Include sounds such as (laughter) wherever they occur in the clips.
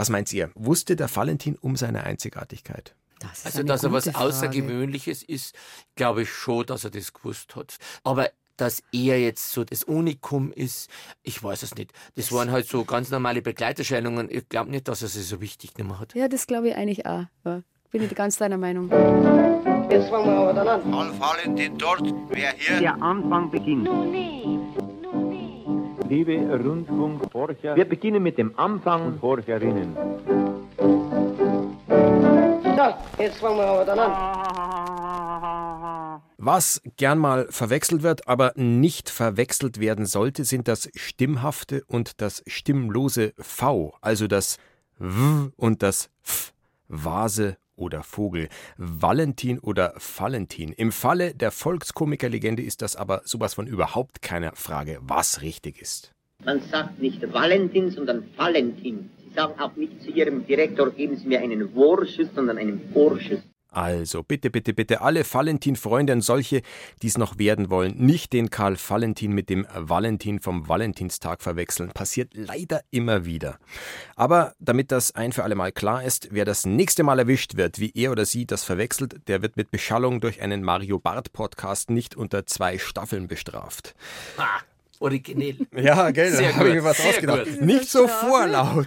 Was meint ihr? Wusste der Valentin um seine Einzigartigkeit? Das also, dass er was Frage. Außergewöhnliches ist, glaube ich schon, dass er das gewusst hat. Aber dass er jetzt so das Unikum ist, ich weiß es nicht. Das waren halt so ganz normale Begleiterscheinungen. Ich glaube nicht, dass er sie so wichtig gemacht hat. Ja, das glaube ich eigentlich auch. Ja, bin ich ganz deiner Meinung. Jetzt fangen wir aber dann an. An Valentin dort, wer hier? Der Anfang beginnt. Liebe Rundfunkforscher, wir beginnen mit dem Anfang und Forscherinnen. So, jetzt fangen wir aber dann an. Was gern mal verwechselt wird, aber nicht verwechselt werden sollte, sind das stimmhafte und das stimmlose V, also das W und das F, Vase oder Vogel, Valentin oder Valentin. Im Falle der Volkskomikerlegende ist das aber sowas von überhaupt keine Frage, was richtig ist. Man sagt nicht Valentin, sondern Valentin. Sie sagen auch nicht zu Ihrem Direktor, geben Sie mir einen Vorschuss, sondern einen Vorschuss. Also bitte, bitte, bitte alle Valentin-Freunde und solche, die es noch werden wollen, nicht den Karl Valentin mit dem Valentin vom Valentinstag verwechseln. Passiert leider immer wieder. Aber damit das ein für alle Mal klar ist, wer das nächste Mal erwischt wird, wie er oder sie das verwechselt, der wird mit Beschallung durch einen Mario Bart Podcast nicht unter zwei Staffeln bestraft. Ah originell. Ja, gell, da habe ich mir was Sehr ausgedacht. Gut. Nicht so vorlaut.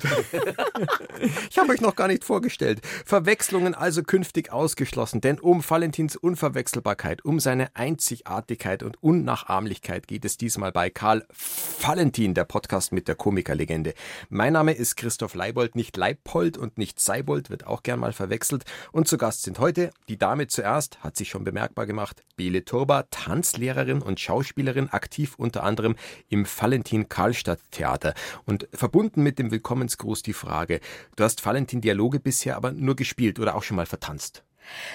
(laughs) ich habe euch noch gar nicht vorgestellt. Verwechslungen also künftig ausgeschlossen, denn um Valentins Unverwechselbarkeit, um seine Einzigartigkeit und Unnachahmlichkeit geht es diesmal bei Karl Valentin, der Podcast mit der Komikerlegende. Mein Name ist Christoph Leibold, nicht Leipold und nicht Seibold, wird auch gern mal verwechselt. Und zu Gast sind heute die Dame zuerst, hat sich schon bemerkbar gemacht, Bele Turba, Tanzlehrerin und Schauspielerin, aktiv unter anderem im Valentin-Karlstadt-Theater. Und verbunden mit dem Willkommensgruß die Frage, du hast Valentin-Dialoge bisher aber nur gespielt oder auch schon mal vertanzt?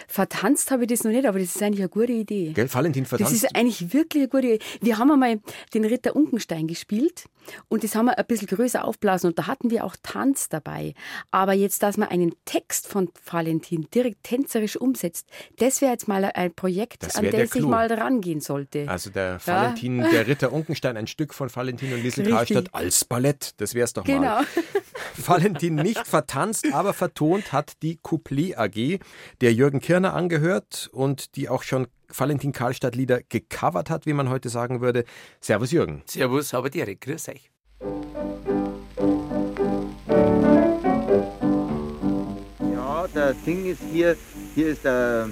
Vertanzt habe ich das noch nicht, aber das ist eigentlich eine gute Idee. Gell, Valentin vertanzt? Das ist eigentlich wirklich eine gute Idee. Wir haben einmal den Ritter Unkenstein gespielt und das haben wir ein bisschen größer aufblasen und da hatten wir auch Tanz dabei. Aber jetzt, dass man einen Text von Valentin direkt tänzerisch umsetzt, das wäre jetzt mal ein Projekt, an das ich mal rangehen sollte. Also der Valentin, ja? der Ritter Unkenstein, ein Stück von Valentin und Liesel Karlstadt als Ballett, das wäre es doch genau. mal. Valentin nicht vertanzt, aber vertont hat die Couplet AG, der Jürgen Kirner angehört und die auch schon Valentin Karlstadt Lieder gecovert hat, wie man heute sagen würde. Servus Jürgen. Servus, aber direkt, grüß euch. Ja, das Ding ist hier, hier ist der,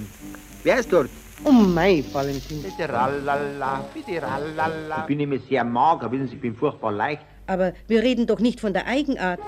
wer ist dort? Oh mein, Valentin. Bitte rallala, bitte rallala. Ich bin nämlich sehr mager, wissen Sie, ich bin furchtbar leicht. Aber wir reden doch nicht von der Eigenart.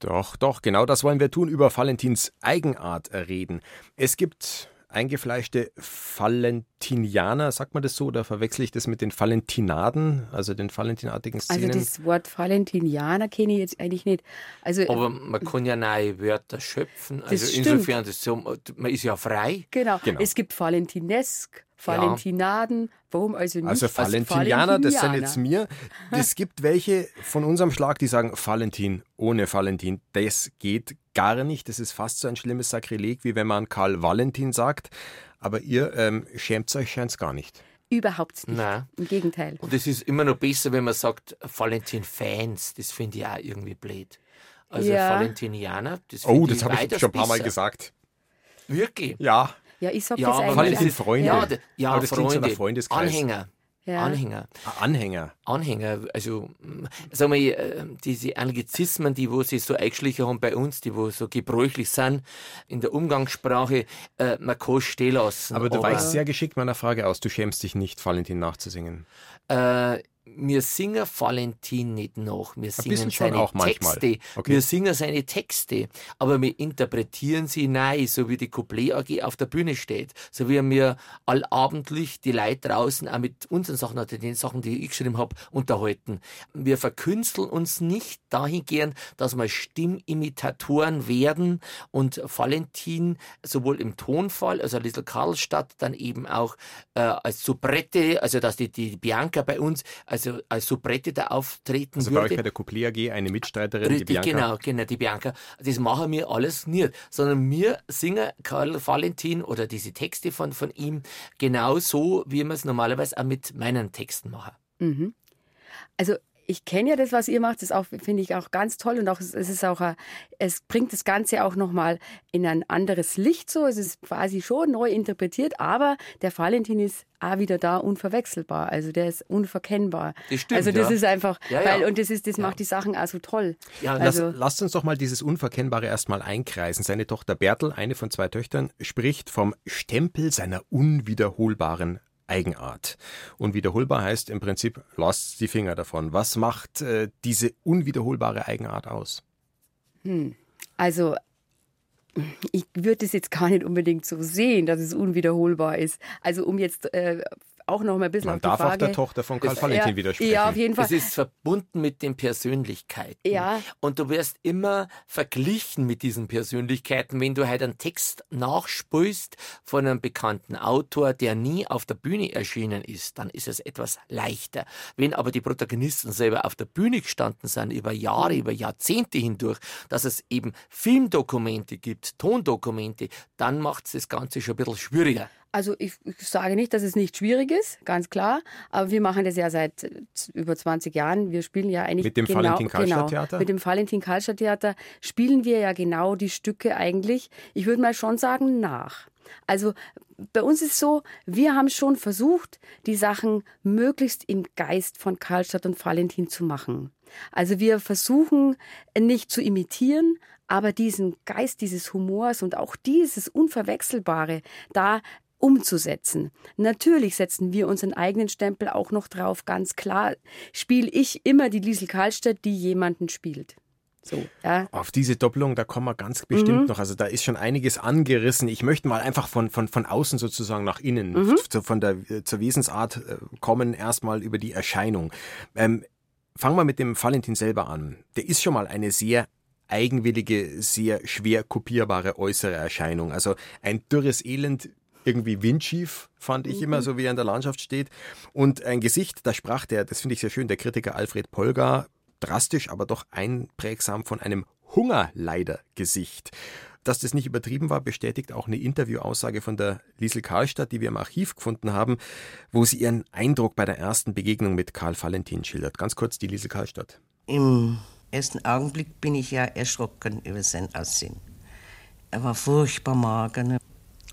Doch, doch, genau das wollen wir tun, über Valentins Eigenart reden. Es gibt eingefleischte Valentinianer, sagt man das so, oder verwechsel ich das mit den Valentinaden, also den valentinartigen also Szenen? Also das Wort Valentinianer kenne ich jetzt eigentlich nicht. Also, Aber man kann ja neue Wörter schöpfen, also insofern, das so, man ist ja frei. Genau. genau, es gibt Valentinesk, Valentinaden, ja. warum also nicht? Also Valentinianer, das sind jetzt mir. Es gibt welche von unserem Schlag, die sagen Valentin ohne Valentin. Das geht gar nicht. Das ist fast so ein schlimmes Sakrileg, wie wenn man Karl Valentin sagt. Aber ihr ähm, schämt euch scheint es gar nicht. Überhaupt nicht. Nein. Im Gegenteil. Und es ist immer noch besser, wenn man sagt Valentin-Fans. Das finde ich auch irgendwie blöd. Also ja. Valentinianer, das Oh, das habe ich schon ein paar Mal gesagt. Wirklich? Ja. Ja, ich sage ja, das eigentlich. Valentin Freunde. Ja, ja aber das Freunde, Freundeskreis. Anhänger. Ja. Anhänger. Ah, Anhänger. Anhänger. Also, sagen wir, äh, diese Anglizismen, die wo sie so eingeschlichen haben bei uns, die wo so gebräuchlich sind in der Umgangssprache, äh, man kann stehen lassen. Aber du aber, weichst sehr geschickt meiner Frage aus. Du schämst dich nicht, Valentin nachzusingen. Äh, wir singen Valentin nicht nach, wir singen seine Texte. Okay. Wir singen seine Texte, aber wir interpretieren sie neu, so wie die Couplet AG auf der Bühne steht. So wie wir allabendlich die Leute draußen auch mit unseren Sachen oder den Sachen, die ich geschrieben habe, unterhalten. Wir verkünsteln uns nicht dahingehend, dass wir Stimmimitatoren werden und Valentin sowohl im Tonfall, also Little Karlstadt, dann eben auch äh, als Soubrette, also dass die, die Bianca bei uns also als Soubrette da auftreten also würde. Also bei euch bei der Couplet AG eine Mitstreiterin, Richtig, die Bianca. genau, genau, die Bianca. Das machen wir alles nicht, sondern wir singen Karl Valentin oder diese Texte von, von ihm genau so, wie wir es normalerweise auch mit meinen Texten machen. Mhm. Also ich kenne ja das, was ihr macht, das finde ich auch ganz toll und auch es ist auch, ein, es bringt das Ganze auch nochmal in ein anderes Licht so. Es ist quasi schon neu interpretiert, aber der Valentin ist auch wieder da unverwechselbar. Also der ist unverkennbar. Das stimmt, also das ja. ist einfach, Ja, ja. weil und das ist, das macht die Sachen auch so toll. Ja, Lass, also lasst uns doch mal dieses Unverkennbare erstmal einkreisen. Seine Tochter Bertel, eine von zwei Töchtern, spricht vom Stempel seiner unwiederholbaren Eigenart. Unwiederholbar heißt im Prinzip, lasst die Finger davon. Was macht äh, diese unwiederholbare Eigenart aus? Also ich würde es jetzt gar nicht unbedingt so sehen, dass es unwiederholbar ist. Also um jetzt äh, auch noch mal ein bisschen Man auf die darf Frage. auch der Tochter von Karl Valentin ja, widersprechen. Ja, auf jeden Fall. Es ist verbunden mit den Persönlichkeiten. Ja. Und du wirst immer verglichen mit diesen Persönlichkeiten. Wenn du halt einen Text nachspulst von einem bekannten Autor, der nie auf der Bühne erschienen ist, dann ist es etwas leichter. Wenn aber die Protagonisten selber auf der Bühne gestanden sind, über Jahre, über Jahrzehnte hindurch, dass es eben Filmdokumente gibt, Tondokumente, dann macht es das Ganze schon ein bisschen schwieriger. Also ich, ich sage nicht, dass es nicht schwierig ist, ganz klar. Aber wir machen das ja seit äh, über 20 Jahren. Wir spielen ja eigentlich Mit dem genau, Valentin-Karlstadt-Theater? Genau, mit dem Valentin Karlstadt Theater spielen wir ja genau die Stücke eigentlich. Ich würde mal schon sagen nach. Also bei uns ist so, wir haben schon versucht, die Sachen möglichst im Geist von Karlstadt und Valentin zu machen. Also wir versuchen nicht zu imitieren, aber diesen Geist dieses Humors und auch dieses Unverwechselbare da umzusetzen. Natürlich setzen wir unseren eigenen Stempel auch noch drauf, ganz klar. Spiele ich immer die Liesel Karlstadt, die jemanden spielt. So, ja. Auf diese Doppelung, da kommen wir ganz bestimmt Mhm. noch. Also da ist schon einiges angerissen. Ich möchte mal einfach von, von, von außen sozusagen nach innen, Mhm. zu, von der, äh, zur Wesensart äh, kommen, erstmal über die Erscheinung. Ähm, fangen wir mit dem Valentin selber an. Der ist schon mal eine sehr eigenwillige, sehr schwer kopierbare äußere Erscheinung. Also ein dürres Elend, irgendwie windschief, fand ich immer, so wie er in der Landschaft steht. Und ein Gesicht, da sprach der, das finde ich sehr schön, der Kritiker Alfred Polgar, drastisch, aber doch einprägsam von einem Hungerleidergesicht. Dass das nicht übertrieben war, bestätigt auch eine Interviewaussage von der Liesel Karlstadt, die wir im Archiv gefunden haben, wo sie ihren Eindruck bei der ersten Begegnung mit Karl Valentin schildert. Ganz kurz die Liesel Karlstadt. Im ersten Augenblick bin ich ja erschrocken über sein Aussehen. Er war furchtbar mager ne?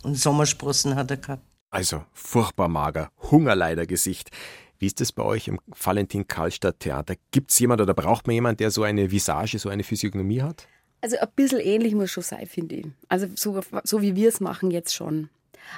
Und Sommersprossen hat er gehabt. Also furchtbar mager, Hungerleidergesicht. Wie ist das bei euch im Valentin Karlstadt Theater? Gibt es jemand oder braucht man jemand, der so eine Visage, so eine Physiognomie hat? Also ein bisschen ähnlich muss schon sein, finde ich. Also so, so wie wir es machen jetzt schon.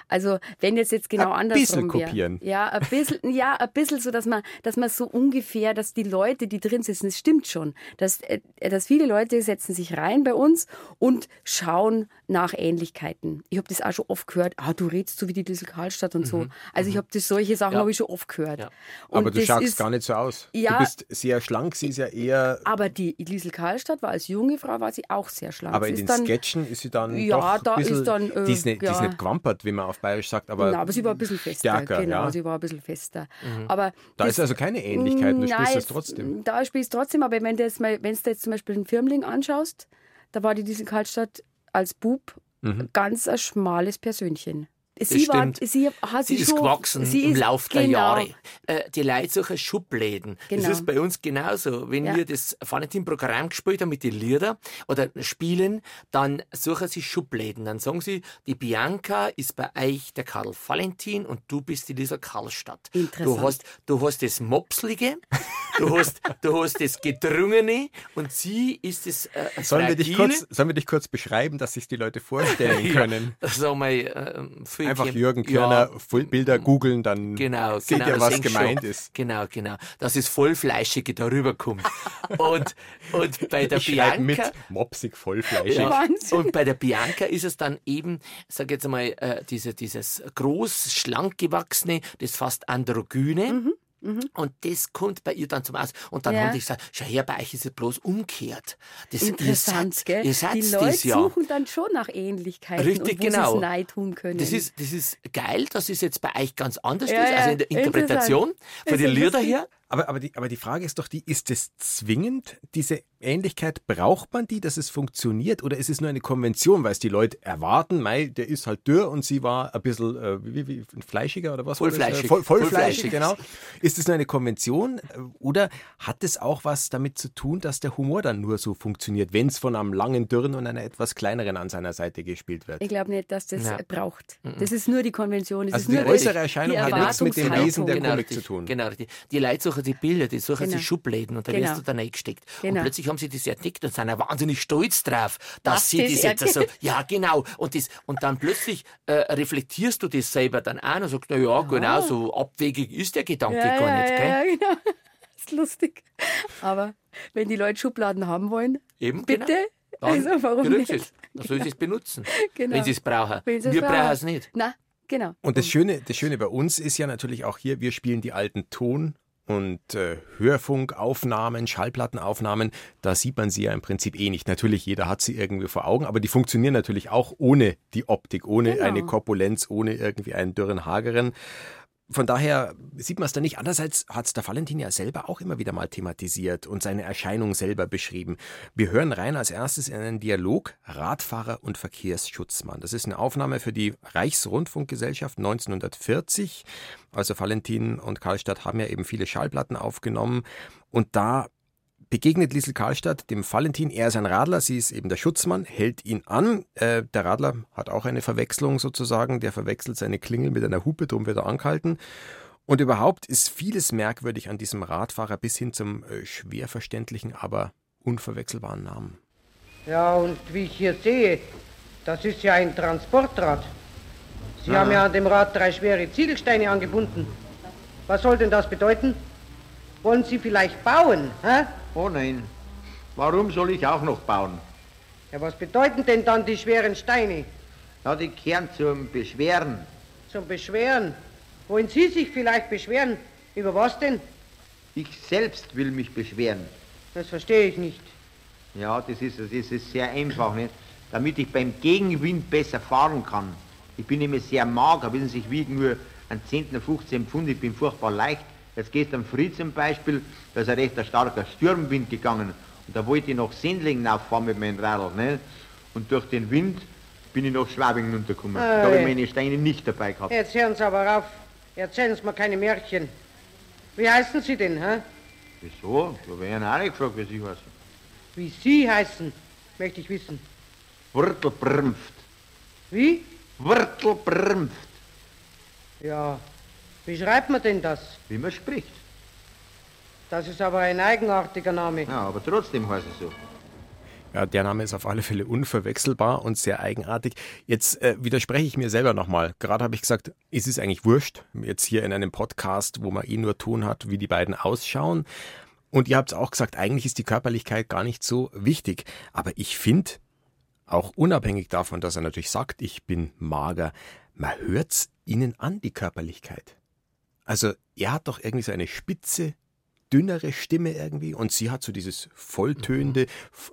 Also wenn jetzt jetzt genau Ein andersrum bisschen kopieren. Ja, ein bisschen, (laughs) ja, ein bisschen so, dass man, dass man so ungefähr, dass die Leute, die drin sitzen, es stimmt schon, dass, äh, dass viele Leute setzen sich rein bei uns und schauen nach Ähnlichkeiten. Ich habe das auch schon oft gehört. Ah, du redst so wie die Liesel Karlstadt und so. Also ich habe das solche Sachen Ja. habe ich schon oft gehört. Ja. Aber du schaust ist- gar nicht so aus. Ja. Du bist sehr schlank, sie ist ja eher. Aber die Liesel Karlstadt war als junge Frau war sie auch sehr schlank. Aber Sie in den dann- Sketchen ist sie dann Ja, doch ein da bisschen, ist dann, äh, die, ist nicht, die ist ja. nicht gewampert, wie man auf Bayerisch sagt, aber, Genau, aber sie war ein bisschen fester. stärker. genau, ja. sie war ein bisschen fester. Aber Da das- ist also keine Ähnlichkeit, du Nein, es jetzt- trotzdem. Da spielst du trotzdem, aber wenn du jetzt mal, wenn du jetzt zum Beispiel den Firmling anschaust, da war die Liesel Karlstadt als Bub Mhm. ganz ein schmales Persönchen. Sie war, sie hat Sie sich ist schon, gewachsen sie im ist- Lauf der genau, Jahre. Äh, die Leute suchen Schubläden. Genau. Das ist bei uns genauso. Wenn Ja. wir das Valentin-Programm gespielt haben mit den Liedern oder spielen, dann suchen sie Schubläden. Dann sagen sie, die Bianca ist bei euch der Karl Valentin und du bist die Lisa Karlstadt. Interessant. Du hast, du hast das Mopslige, du hast, du hast das Gedrungene und sie ist das äh, Sollen wir, dich kurz, sollen wir dich kurz beschreiben, dass sich die Leute vorstellen (laughs) können? Sag mal, äh, viel Einfach Jürgen Ja, Körner Bilder googeln, dann Genau, seht genau, ihr, was gemeint schon. ist. Genau, genau. Dass das Vollfleischige darüber kommt. (laughs) und, und bei der Ich schreibe mit Bianca. mopsig, vollfleischig. Ja, Wahnsinn. und bei der Bianca ist es dann eben, sag jetzt mal, äh, diese, dieses groß, schlank gewachsene, das fast androgyne. Und das kommt bei ihr dann zum Aus. Und dann Mhm, Ja. haben die gesagt, schau her, bei euch ist es bloß umgekehrt. Das, Interessant, ihr seid, gell? Ihr seid die das Leute ja. suchen dann schon nach Ähnlichkeiten Richtig, und wo genau. nein tun können. Das ist, das ist geil, dass es jetzt bei euch ganz anders Ja, ist, also in der Interpretation von Das den lustig. her. Aber, aber, die, aber die Frage ist doch die, ist es zwingend, diese Ähnlichkeit, braucht man die, dass es funktioniert? Oder ist es nur eine Konvention, weil es die Leute erwarten, mei, der ist halt dürr und sie war ein bisschen äh, wie, wie, fleischiger oder was? Vollfleischig. Äh, voll, vollfleischig, Vollfleischig. genau. Ist es nur eine Konvention? äh, Oder hat es auch was damit zu tun, dass der Humor dann nur so funktioniert, wenn es von einem langen Dürren und einer etwas kleineren an seiner Seite gespielt wird? Ich glaube nicht, dass das Nein. braucht. Das ist nur die Konvention. Das Also ist die nur äußere die Erscheinung hat nichts mit dem Erwartungshaltung. Wesen der Genau, Comic richtig. zu tun. Genau, richtig. die Leute suchen die Bilder, die suchen Genau. sich Schubläden und da Genau. wirst du da reingesteckt. Genau. Und plötzlich haben sie das entdeckt und sind wahnsinnig stolz drauf, dass Dass sie das das jetzt so, ja genau, und, das, und dann plötzlich äh, reflektierst du das selber dann auch und sagst, na ja, genau, so abwegig ist der Gedanke Ja, gar ja, nicht, gell? ja, ja, genau. Das (laughs) ist lustig. Aber wenn die Leute Schubladen haben wollen, Eben, bitte. genau. Dann Also warum nicht? sie es. Dann sollen sie es benutzen, (laughs) Genau. wenn sie es brauchen. Wir brauchen. brauchen es nicht. Na, genau. Und das Schöne, das Schöne bei uns ist ja natürlich auch hier, wir spielen die alten Ton- und äh, Hörfunkaufnahmen, Schallplattenaufnahmen, da sieht man sie ja im Prinzip eh nicht. Natürlich, jeder hat sie irgendwie vor Augen, aber die funktionieren natürlich auch ohne die Optik, ohne Genau. eine Korpulenz, ohne irgendwie einen dürren Hageren. Von daher sieht man es da nicht. Andererseits hat es der Valentin ja selber auch immer wieder mal thematisiert und seine Erscheinung selber beschrieben. Wir hören rein als erstes in einen Dialog Radfahrer und Verkehrsschutzmann. Das ist eine Aufnahme für die Reichsrundfunkgesellschaft 1940. Also Valentin und Karlstadt haben ja eben viele Schallplatten aufgenommen und da begegnet Liesel Karlstadt dem Valentin. Er ist ein Radler, sie ist eben der Schutzmann, hält ihn an. Äh, der Radler hat auch eine Verwechslung sozusagen. Der verwechselt seine Klingel mit einer Hupe, darum wird er angehalten. Und überhaupt ist vieles merkwürdig an diesem Radfahrer bis hin zum äh, schwer verständlichen, aber unverwechselbaren Namen. Ja, und wie ich hier sehe, das ist ja ein Transportrad. Sie haben ja an dem Rad drei schwere Ziegelsteine angebunden. Was soll denn das bedeuten? Wollen Sie vielleicht bauen? Hä? Oh nein. Warum soll ich auch noch bauen? Ja, was bedeuten denn dann die schweren Steine? Ja, die kehren zum Beschweren. Zum Beschweren. Wollen Sie sich vielleicht beschweren? Über was denn? Ich selbst will mich beschweren. Das verstehe ich nicht. Ja, das ist, das ist sehr einfach, nicht? damit ich beim Gegenwind besser fahren kann. Ich bin nämlich sehr mager, wissen Sie, ich wiege nur einen 10. 15 Pfund, ich bin furchtbar leicht. Jetzt gestern früh zum Beispiel, da ist ein recht starker Sturmwind gegangen und da wollte ich nach Sendlingen auffahren mit meinem Radl, ne? Und durch den Wind bin ich nach Schwabing runtergekommen. Da habe ich Ei. meine Steine nicht dabei gehabt. Jetzt hören Sie aber auf. Erzählen Sie mir keine Märchen. Wie heißen Sie denn, hä? Wieso? Da wäre ich auch nicht gefragt, wie Sie heißen. Wie Sie heißen, möchte ich wissen. Wurtelbrümpft. Wie? Wurtelbrümpft. Ja. Wie schreibt man denn das? Wie man spricht. Das ist aber ein eigenartiger Name. Ja, aber trotzdem heißt es so. Ja, der Name ist auf alle Fälle unverwechselbar und sehr eigenartig. Jetzt äh, widerspreche ich mir selber nochmal. Gerade habe ich gesagt, es ist eigentlich wurscht, jetzt hier in einem Podcast, wo man eh nur Ton hat, wie die beiden ausschauen. Und ihr habt es auch gesagt, eigentlich ist die Körperlichkeit gar nicht so wichtig. Aber ich finde, auch unabhängig davon, dass er natürlich sagt, ich bin mager, man hört's ihnen an, die Körperlichkeit. Also er hat doch irgendwie so eine spitze, dünnere Stimme irgendwie und sie hat so dieses volltönende,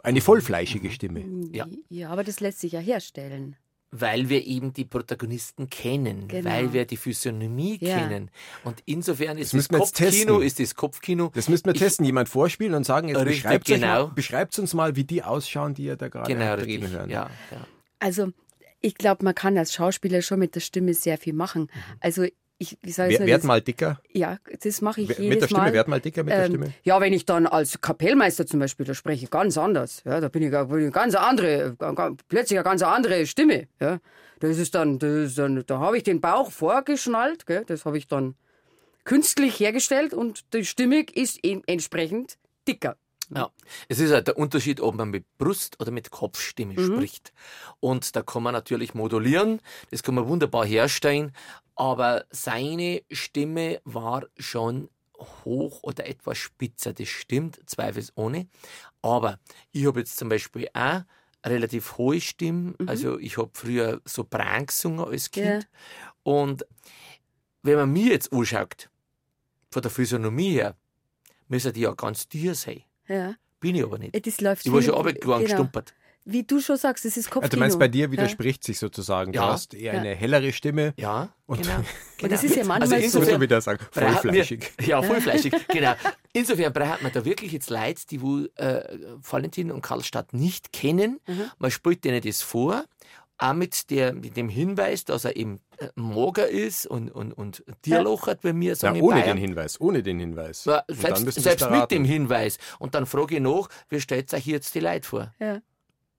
eine vollfleischige Stimme. Ja. Ja, aber das lässt sich ja herstellen. Weil wir eben die Protagonisten kennen, Genau. weil wir die Physiognomie Ja. kennen. Und insofern ist Das das, müssen Kopfkino, ist das Kopfkino. Das müssten wir Ich- testen, jemand vorspielen und sagen, jetzt Richtig, beschreibt genau. genau. uns mal, wie die ausschauen, die ihr da gerade Genau, reden hören. Ja, ja. Also, ich glaube, man kann als Schauspieler schon mit der Stimme sehr viel machen. Also, ich, wie soll ich werd mal dicker. Ja, das mache ich jedes Mit der Stimme, Mal. werd mal dicker mit der Ähm, Stimme. Ja, wenn ich dann als Kapellmeister zum Beispiel, da spreche ich ganz anders. Ja, da bin ich, eine ganz andere, plötzlich eine ganz andere Stimme. Ja, das ist dann, das ist dann da habe ich den Bauch vorgeschnallt, gell, das habe ich dann künstlich hergestellt und die Stimme ist entsprechend dicker. Ja, es ist halt der Unterschied, ob man mit Brust- oder mit Kopfstimme Mhm. spricht. Und da kann man natürlich modulieren, das kann man wunderbar herstellen, aber seine Stimme war schon hoch oder etwas spitzer, das stimmt, zweifelsohne. Aber ich habe jetzt zum Beispiel auch relativ hohe Stimme, also ich habe früher Sopran gesungen als Kind. Und wenn man mir jetzt anschaut, von der Physiognomie her, müsste die ja ganz dir sein. Ja, Bin ich aber nicht. das läuft Ich war schon runtergegangen, genau. gestumpert. Wie du schon sagst, es ist Kopfkino. Also du meinst, bei dir widerspricht ja. sich sozusagen. Du Ja. hast eher Ja. eine hellere Stimme. Ja, Und- genau. (laughs) Und das ist ja manchmal Also so. Muss man insofern- wieder sagen, vollfleischig. Wir, ja, vollfleischig, genau. Insofern braucht man da wirklich jetzt Leute, die wo, äh, Valentin und Karlstadt nicht kennen. Mhm. Man spielt denen das vor, auch mit, der, mit dem Hinweis, dass er eben äh, mager ist und, und, und Tierlochert bei mir, Ja, sagen ohne Bayern. den Hinweis, ohne den Hinweis. Selbst selbst mit dem Hinweis. Und dann frage ich nach, wie stellt euch jetzt die Leute vor? Ja.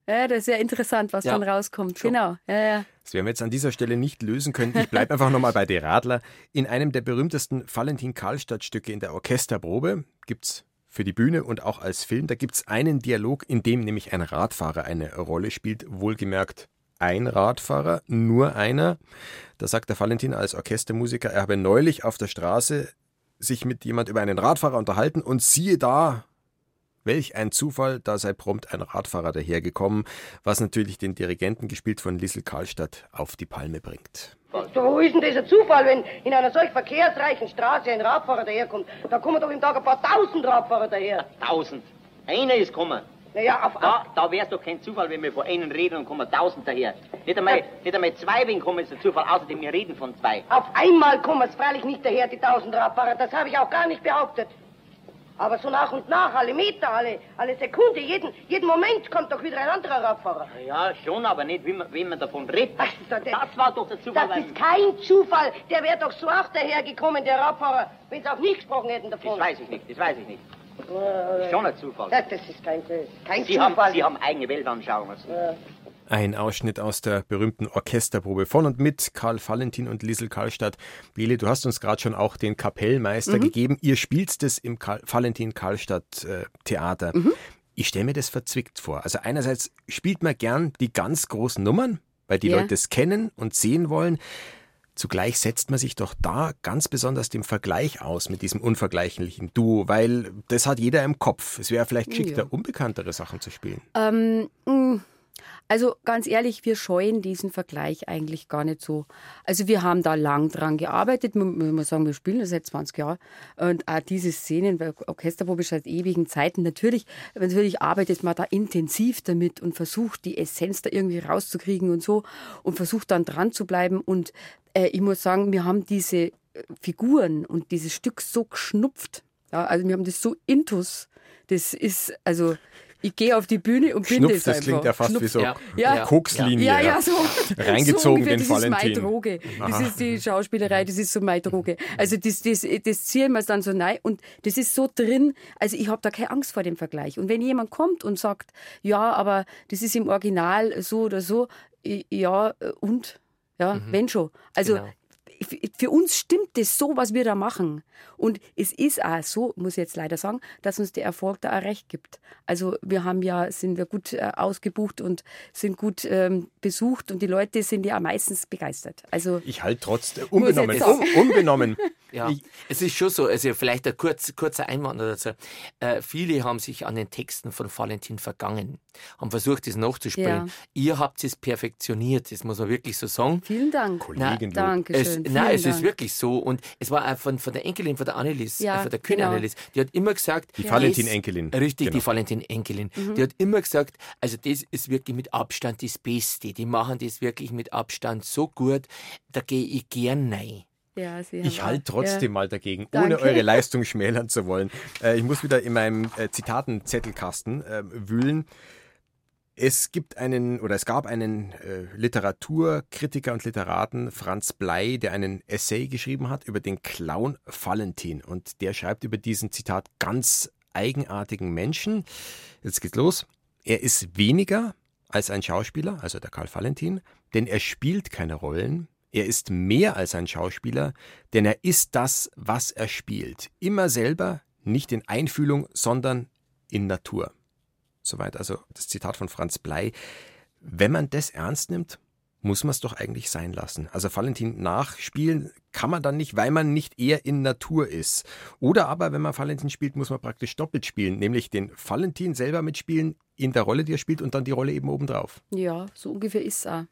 Ja, das ist ja interessant, was Ja. dann rauskommt. Schon. Genau. Ja, ja. Das werden wir jetzt an dieser Stelle nicht lösen können. Ich bleibe einfach nochmal bei De Radler. In einem der berühmtesten Valentin-Karlstadt-Stücke in der Orchesterprobe gibt's für die Bühne und auch als Film, da gibt's einen Dialog, in dem nämlich ein Radfahrer eine Rolle spielt. Wohlgemerkt ein Radfahrer, nur einer. Da sagt der Valentin als Orchestermusiker, er habe neulich auf der Straße sich mit jemand über einen Radfahrer unterhalten und siehe da, welch ein Zufall, da sei prompt ein Radfahrer dahergekommen, was natürlich den Dirigenten, gespielt von Liesel Karlstadt, auf die Palme bringt. Wo ist denn ein Zufall, wenn in einer solch verkehrsreichen Straße ein Radfahrer daherkommt? Da kommen doch im Tag ein paar tausend Radfahrer daher. Tausend. Einer ist gekommen. Naja, auf, Da, da wär's doch kein Zufall, wenn wir von einem reden und kommen tausend daher. Nicht einmal, nicht einmal zwei, wenn kommen, ist der Zufall. Außerdem, wir reden von zwei. auf einmal kommen es freilich nicht daher, die tausend Radfahrer. Das habe ich auch gar nicht behauptet. Aber so nach und nach, alle Meter, alle, alle Sekunde, jeden, jeden Moment kommt doch wieder ein anderer Radfahrer. Ja, schon, aber nicht, wie man, wie man davon redet. Ach, das, Das war doch der Zufall. das ist kein Zufall. Der wäre doch so auch dahergekommen, der Radfahrer, wenn sie auch nie gesprochen hätten Das davon. weiß ich nicht, das weiß ich nicht. Äh, Schon ein Zufall. Das, das ist kein, kein Sie haben, Zufall. Sie haben eigene Weltanschauung. Also. Ein Ausschnitt aus der berühmten Orchesterprobe von und mit Karl Valentin und Liesel Karlstadt. Bele, du hast uns gerade schon auch den Kapellmeister gegeben. Ihr spielt es im Karl Valentin Karlstadt äh, Theater. Ich stelle mir das verzwickt vor. Also einerseits spielt man gern die ganz großen Nummern, weil die Ja. Leute es kennen und sehen wollen. Zugleich setzt man sich doch da ganz besonders dem Vergleich aus mit diesem unvergleichlichen Duo, weil das hat jeder im Kopf. Es wäre vielleicht geschickter, Ja. unbekanntere Sachen zu spielen. Ähm, mh, also ganz ehrlich, wir scheuen diesen Vergleich eigentlich gar nicht so. Also wir haben da lang dran gearbeitet. Man muss sagen, wir spielen das seit 20 Jahren. Und auch diese Szenen, weil Orchesterprobe seit ewigen Zeiten. Natürlich, natürlich arbeitet man da intensiv damit und versucht, die Essenz da irgendwie rauszukriegen und so. Und versucht dann dran zu bleiben. Und äh, ich muss sagen, wir haben diese äh, Figuren und dieses Stück so geschnupft. Ja, also wir haben das so intus. Das ist, also ich gehe auf die Bühne und bin Schnupf, das das einfach. klingt ja fast wie Schnupf. so Ja. Ja. Kokslinie. Ja, ja, so. (laughs) Reingezogen so ungefähr, den das ist meine Valentin. Droge. Das ist die Schauspielerei, das ist so meine Droge. Also das, das, das ziehen wir dann so rein und das ist so drin, also ich habe da keine Angst vor dem Vergleich. Und wenn jemand kommt und sagt, ja, aber das ist im Original so oder so, ja, äh, und? Ja, wenn schon. Also Genau. Für uns stimmt das so, was wir da machen. Und es ist auch so, muss ich jetzt leider sagen, dass uns der Erfolg da auch recht gibt. Also wir haben ja, sind wir gut äh, ausgebucht und sind gut ähm, besucht und die Leute sind ja meistens begeistert. Also Ich halte trotzdem jetzt unbenommen, un, unbenommen. (laughs) Ja, Ich, es ist schon so, also vielleicht ein kurz, kurzer Einwand dazu. Äh, viele haben sich an den Texten von Valentin vergangen, haben versucht, das nachzuspielen. Ja. Ihr habt es perfektioniert, das muss man wirklich so sagen. vielen Dank. Kollegin, du. Es, Dankeschön. nein, vielen es ist Dank. wirklich so. Und es war auch von, von der Enkelin, von der Annelies, Ja, äh, von der König genau. Annelies, die hat immer gesagt, Die das- Valentin-Enkelin. Richtig, Genau. die Valentin-Enkelin. Mhm. Die hat immer gesagt, also das ist wirklich mit Abstand das Beste. Die machen das wirklich mit Abstand so gut, da gehe ich gern rein. Ja, ich halte trotzdem ja. mal dagegen, Danke. ohne eure Leistung schmälern zu wollen. Äh, ich muss wieder in meinem äh, Zitatenzettelkasten äh, wühlen. Es gibt einen oder es gab einen äh, Literaturkritiker und Literaten, Franz Blei, der einen Essay geschrieben hat über den Clown Valentin. Und der schreibt über diesen Zitat ganz eigenartigen Menschen. Jetzt geht's los. Er ist weniger als ein Schauspieler, also der Karl Valentin, denn er spielt keine Rollen. Er ist mehr als ein Schauspieler, denn er ist das, was er spielt. Immer selber, nicht in Einfühlung, sondern in Natur. Soweit also das Zitat von Franz Blei. Wenn man das ernst nimmt, muss man es doch eigentlich sein lassen. Also Valentin nachspielen kann man dann nicht, weil man nicht eher in Natur ist. Oder aber, wenn man Valentin spielt, muss man praktisch doppelt spielen, nämlich den Valentin selber mitspielen in der Rolle, die er spielt und dann die Rolle eben obendrauf. Ja, so ungefähr ist auch.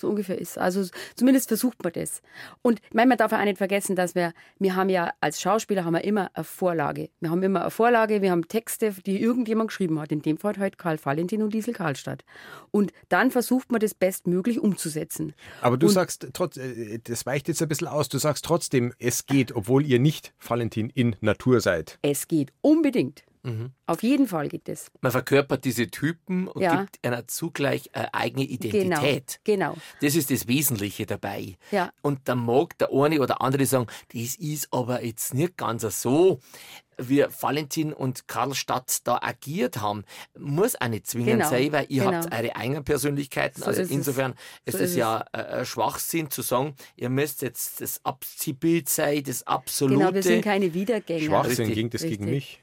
So ungefähr ist. Also zumindest versucht man das. Und man darf auch nicht vergessen, dass wir, wir haben ja als Schauspieler haben wir immer eine Vorlage. Wir haben immer eine Vorlage, wir haben Texte, die irgendjemand geschrieben hat. In dem Fall halt Karl Valentin und Liesel Karlstadt. Und dann versucht man das bestmöglich umzusetzen. Aber du und sagst, trotz, äh, das weicht jetzt ein bisschen aus, du sagst trotzdem, es geht, obwohl ihr nicht Valentin in Natur seid. Es geht unbedingt. Mhm. Auf jeden Fall geht es. Man verkörpert diese Typen und ja. gibt einer zugleich eine eigene Identität. Genau, genau. Das ist das Wesentliche dabei. Ja. Und da mag der eine oder andere sagen, das ist aber jetzt nicht ganz so wie Valentin und Karlstadt da agiert haben, muss auch nicht zwingend genau. sein, weil ihr genau. habt eure eigenen Persönlichkeiten. So also insofern es. ist es ja äh, Schwachsinn zu sagen, ihr müsst jetzt das Abziehbild sein, das Absolute. Genau, wir sind keine Wiedergänger. Schwachsinn ging das Richtig. gegen mich.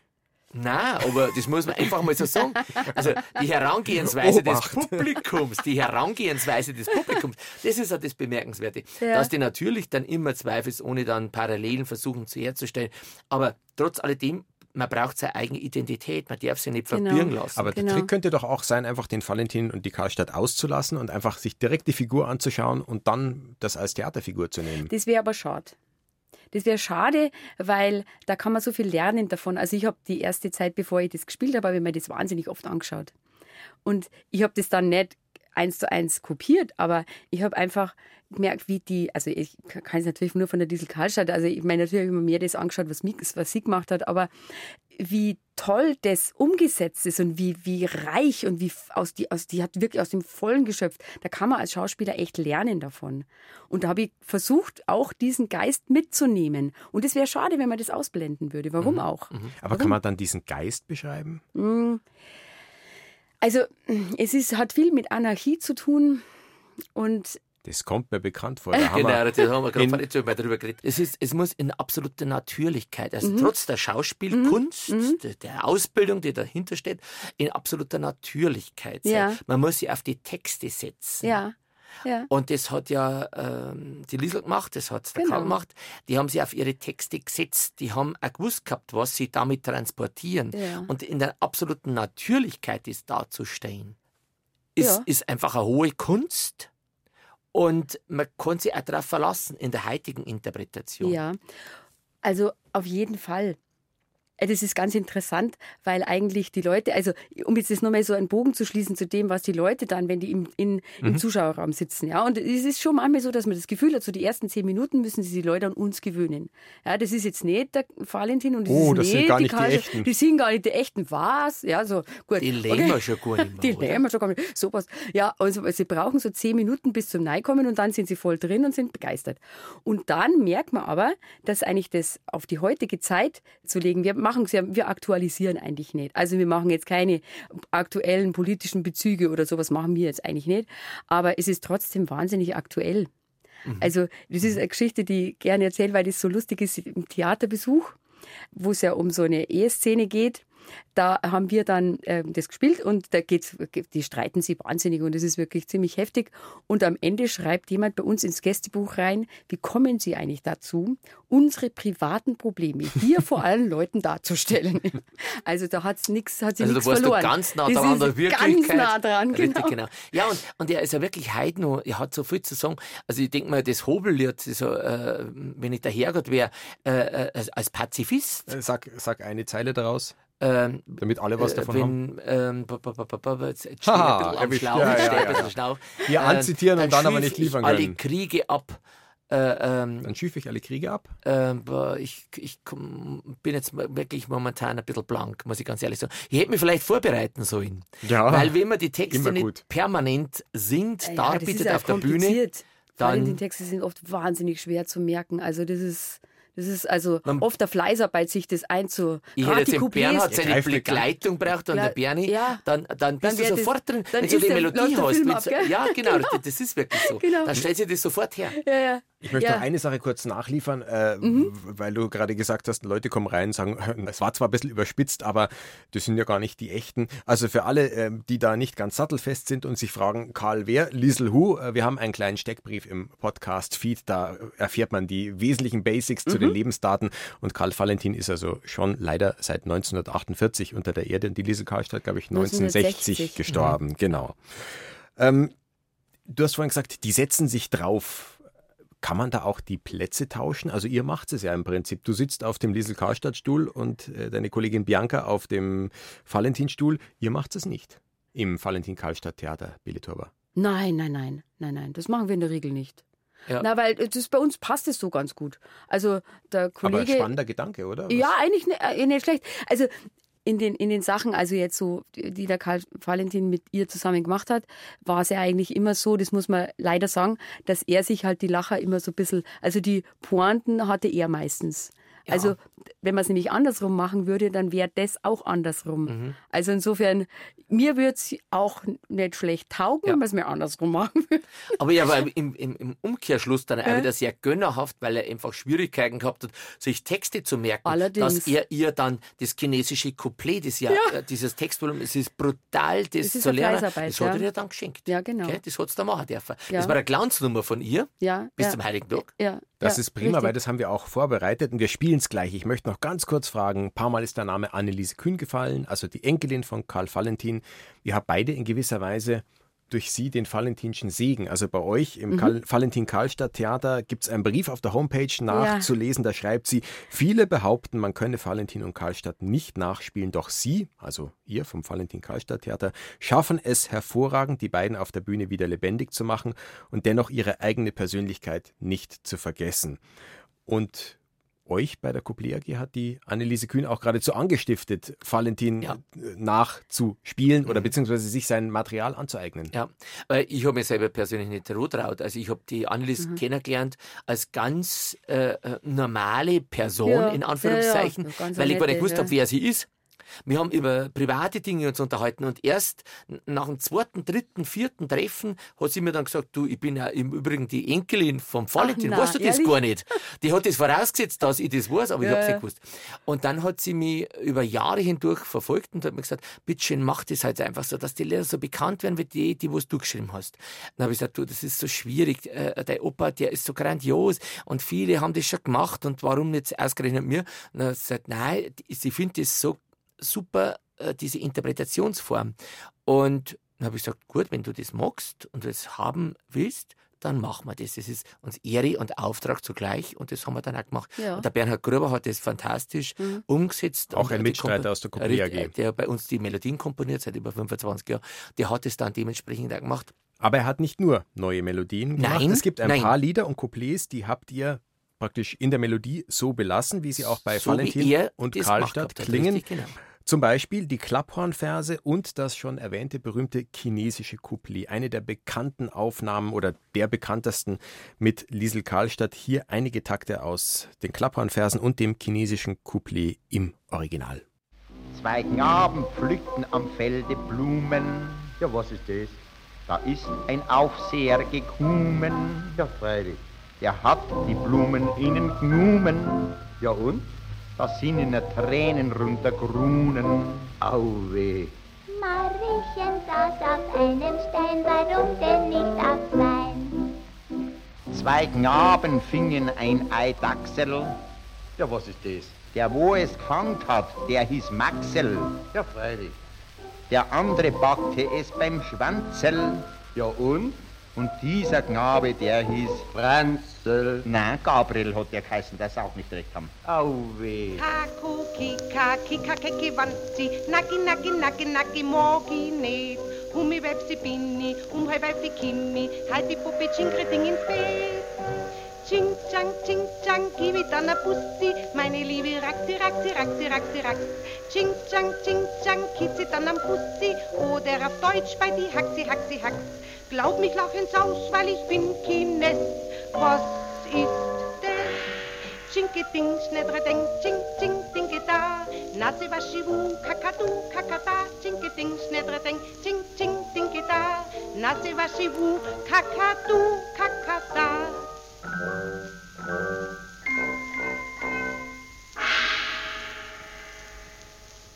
Nein, aber das muss man einfach mal so sagen. Also die Herangehensweise Obacht. des Publikums, die Herangehensweise des Publikums, das ist ja das Bemerkenswerte. Ja. Dass die natürlich dann immer zweifelsohne dann Parallelen versuchen zu herzustellen. Aber trotz alledem man braucht seine eigene Identität, man darf sie nicht genau. verbirgen lassen. Aber genau. der Trick könnte doch auch sein, einfach den Valentin und die Karlstadt auszulassen und einfach sich direkt die Figur anzuschauen und dann das als Theaterfigur zu nehmen. Das wäre aber schade. Das wäre schade, weil da kann man so viel lernen davon. Also ich habe die erste Zeit, bevor ich das gespielt habe, habe ich mir das wahnsinnig oft angeschaut. Und ich habe das dann nicht eins zu eins kopiert, aber ich habe einfach gemerkt, wie die, also ich kann es natürlich nur von der Diesel Karlstadt, also ich meine, natürlich habe ich mir mehr das angeschaut, was, was sie gemacht hat, aber wie toll das umgesetzt ist und wie, wie reich und wie aus die, aus, die hat wirklich aus dem Vollen geschöpft. Da kann man als Schauspieler echt lernen davon. Und da habe ich versucht, auch diesen Geist mitzunehmen. Und es wäre schade, wenn man das ausblenden würde. Warum mhm. auch? Mhm. Aber Warum? kann man dann diesen Geist beschreiben? Mhm. Also, es ist, hat viel mit Anarchie zu tun. Und das kommt mir bekannt vor. Da genau, das haben wir gerade nicht so mal drüber geredet. Es, ist, es muss in absoluter Natürlichkeit, also mhm. trotz der Schauspielkunst, mhm. der, der, Ausbildung, die dahinter steht, in absoluter Natürlichkeit sein. Ja. Man muss sich auf die Texte setzen. Ja. Ja. Und das hat ja ähm, die Liesel gemacht, das hat der genau. Karl gemacht. Die haben sich auf ihre Texte gesetzt, die haben auch gewusst gehabt, was sie damit transportieren. Ja. Und in der absoluten Natürlichkeit ist darzustehen, ist, ja. ist einfach eine hohe Kunst. Und man kann sich auch darauf verlassen in der heutigen Interpretation. Ja, also auf jeden Fall. Äh, das ist ganz interessant, weil eigentlich die Leute, also um jetzt das nochmal so einen Bogen zu schließen zu dem, was die Leute dann, wenn die im, in, im mhm. Zuschauerraum sitzen, ja, und es ist schon manchmal so, dass man das Gefühl hat, so die ersten zehn Minuten müssen sie die Leute an uns gewöhnen. Ja, das ist jetzt nicht der Valentin und das oh, ist das nicht sind gar nicht die, die echten. Die sind gar nicht die echten, was? Ja, so, gut. Die leben okay. wir schon gar nicht (laughs) mehr, Die leben wir schon gar nicht Sowas. Ja, also sie brauchen so zehn Minuten bis zum Neikommen und dann sind sie voll drin und sind begeistert. Und dann merkt man aber, dass eigentlich das auf die heutige Zeit zu legen, wir machen es ja, wir aktualisieren eigentlich nicht. Also wir machen jetzt keine aktuellen politischen Bezüge oder sowas machen wir jetzt eigentlich nicht. Aber es ist trotzdem wahnsinnig aktuell. Mhm. Also das ist eine Geschichte, die ich gerne erzähle, weil das so lustig ist im Theaterbesuch, wo es ja um so eine Eheszene geht. Da haben wir dann äh, das gespielt und da geht's, die streiten sich wahnsinnig und es ist wirklich ziemlich heftig. Und am Ende schreibt jemand bei uns ins Gästebuch rein, wie kommen Sie eigentlich dazu, unsere privaten Probleme hier vor allen (laughs) Leuten darzustellen? Also da hat's nichts, hat sie also nichts verloren. Also ganz nah dran an der Wirklichkeit. Ganz nah dran, genau. Richtig, genau. Ja, und, und er ist ja wirklich heute noch, er hat so viel zu sagen. Also ich denke mal, das Hobellied, so, äh, wenn ich dahergeht wäre, äh, äh, als Pazifist. Äh, sag, sag eine Zeile daraus. Ähm, Damit alle was äh, davon wenn, haben. Ähm, Haha, ein bisschen am Schlauch, ja, ja, ja. Hier ähm, anzitieren und dann aber nicht liefern können. alle Kriege ab. Äh, ähm, dann schiefe ich alle Kriege ab? Äh, ich, ich bin jetzt wirklich momentan ein bisschen blank, muss ich ganz ehrlich sagen. Ich hätte mich vielleicht vorbereiten sollen. Ja, Weil wenn man die Texte nicht permanent singt, ja, darbietet auf der Bühne, dann... Die Texte sind oft wahnsinnig schwer zu merken. Also das ist... Das ist also Man, oft der Fleißarbeit, sich das einzu. Ich hätte jetzt den Bernhard seine Begleitung braucht und der Bernie, ja. dann, dann bist dann du sofort das, drin, wenn du die Melodie hast. Ab, ja, genau, (laughs) genau, das ist wirklich so. Genau. Dann stellt sich das sofort her. Ja, ja. Ich möchte ja. noch eine Sache kurz nachliefern, äh, mhm. weil du gerade gesagt hast, Leute kommen rein und sagen, (laughs) es war zwar ein bisschen überspitzt, aber das sind ja gar nicht die echten. Also für alle, äh, die da nicht ganz sattelfest sind und sich fragen, Karl wer, Liesel Hu, äh, wir haben einen kleinen Steckbrief im Podcast-Feed, da erfährt man die wesentlichen Basics mhm. zu den Lebensdaten und Karl Valentin ist also schon leider seit 1948 unter der Erde und die Liesel Karlstadt, glaube ich, 1960, 1960. gestorben, mhm. genau. Ähm, Du hast vorhin gesagt, die setzen sich drauf. Kann man da auch die Plätze tauschen? Also ihr macht es ja im Prinzip. Du sitzt auf dem Liesel Karstadt Stuhl und äh, deine Kollegin Bianca auf dem Valentinstuhl. Ihr macht es nicht im Valentin Karlstadt Theater, Billy Turber. Nein, nein, nein, nein, nein. Das machen wir in der Regel nicht. Ja. Na, weil das, bei uns passt es so ganz gut. Also der Kollege. Aber spannender Gedanke, oder? Was? Ja, eigentlich nicht, äh, nicht schlecht. Also in den, in den Sachen, also jetzt so, die der Karl Valentin mit ihr zusammen gemacht hat, war es ja eigentlich immer so, das muss man leider sagen, dass er sich halt die Lacher immer so ein bisschen, also die Pointen hatte er meistens. Ja. Also wenn man es nämlich andersrum machen würde, dann wäre das auch andersrum. Mhm. Also insofern, mir würde es auch nicht schlecht taugen, ja. wenn man es mir andersrum machen würde. Aber ja, aber im, im, im Umkehrschluss dann auch wieder sehr gönnerhaft, weil er einfach Schwierigkeiten gehabt hat, sich Texte zu merken. Allerdings. Dass er ihr dann das chinesische Couplet, das ja, ja. Äh, dieses Textvolumen, es ist brutal, das, das zu lernen. Das hat er ihr dann geschenkt. Ja, genau. Okay? Das hat es dann machen dürfen. Das war eine Glanznummer von ihr ja, bis zum Heiligen Tag. Ja, das ist prima, richtig. weil das haben wir auch vorbereitet und wir spielen es gleich. Ich möchte noch ganz kurz fragen, ein paar Mal ist der Name Anneliese Kühn gefallen, also die Enkelin von Karl Valentin. Ihr habt beide in gewisser Weise durch sie den Valentinschen Segen. Also bei euch im mhm. Valentin Karlstadt Theater gibt es einen Brief auf der Homepage nachzulesen. Ja. Da schreibt sie, viele behaupten, man könne Valentin und Karlstadt nicht nachspielen, doch sie, also ihr vom Valentin Karlstadt Theater, schaffen es hervorragend, die beiden auf der Bühne wieder lebendig zu machen und dennoch ihre eigene Persönlichkeit nicht zu vergessen. Und euch bei der Couplet AG hat die Anneliese Kühn auch geradezu angestiftet, Valentin ja. nachzuspielen oder mhm. beziehungsweise sich sein Material anzueignen. Ja, weil ich habe mir selber persönlich nicht traut. Also ich habe die Anneliese mhm. kennengelernt als ganz äh, äh normale Person, ja. in Anführungszeichen, ja, weil ich gar nicht gewusst habe, wer sie ist. Wir haben über private Dinge uns unterhalten und erst nach dem zweiten, dritten, vierten Treffen hat sie mir dann gesagt, du, ich bin ja im Übrigen die Enkelin vom Valentin, weißt du das ehrlich? gar nicht? Die hat das vorausgesetzt, dass ich das weiß, aber ja. ich habe es nicht gewusst. Und dann hat sie mich über Jahre hindurch verfolgt und hat mir gesagt, bitteschön, mach das halt einfach so, dass die Lehrer so bekannt werden wie die, die was du geschrieben hast. Dann habe ich gesagt, du, das ist so schwierig, äh, der Opa, der ist so grandios und viele haben das schon gemacht und warum nicht ausgerechnet mir? Und dann hat sie gesagt, nein, sie findet das so super, äh, diese Interpretationsform. Und dann habe ich gesagt, gut, wenn du das magst und das haben willst, dann machen wir das. Das ist uns Ehre und Auftrag zugleich und das haben wir dann auch gemacht. Ja. Und der Bernhard Gruber hat das fantastisch mhm. umgesetzt. Auch ein Mitstreiter aus der Kompanie AG. Der bei uns die Melodien komponiert seit über 25 Jahren. Der hat es dann dementsprechend auch gemacht. Aber er hat nicht nur neue Melodien gemacht. Nein, es gibt ein nein. paar Lieder und Couplets, die habt ihr praktisch in der Melodie so belassen, wie sie auch bei so Valentin und Karlstadt klingen. Richtig, genau. Zum Beispiel die Klapphornverse und das schon erwähnte berühmte chinesische Couplet. Eine der bekannten Aufnahmen oder der bekanntesten mit Liesel Karlstadt. Hier einige Takte aus den Klapphornversen und dem chinesischen Couplet im Original. Zwei Knaben pflückten am Felde Blumen. Ja, was ist das? Da ist ein Aufseher gekommen. Ja, freilich. Der hat die Blumen ihnen genommen. Ja und? Da sind in der Tränen runtergrunen. Auweh. Mariechen saß auf einem Stein, warum denn nicht auf sein? Zwei Knaben fingen ein Eidachsel. Ja, was ist das? Der, wo es gefangen hat, der hieß Maxel. Ja, freilich. Der andere packte es beim Schwanzel. Ja, und? Und dieser Knabe, der hieß Franzl. Nein, Gabriel hat der geheißen, das auch nicht recht haben. Au weh. Kaku, kika, kika, keki, wanzi, naki, naki, naki, naki, mogi, net. Humi, websi, bini, umhai, weifi, kimi, halbi, puppe, ding ins Bett. Ching, chang, ching, chang, kiwi, dann a Bussi, meine Liebe, raxi, raxi, raxi, raxi, rax. Ching, chang, ching, chang, kitzi, dann am Bussi, oder auf Deutsch bei die Haxi, Haxi, Hax. Glaub mich, lach ins Haus, weil ich bin Kines. Was ist das? Chinke ding, schnedre ding, ching, ching, dinge da. Nase waschi wu, kakadu, kakada. Chinke ding, schnedre ding, ching, ching, dinge da. Nase waschi wu, kakadu, kakada.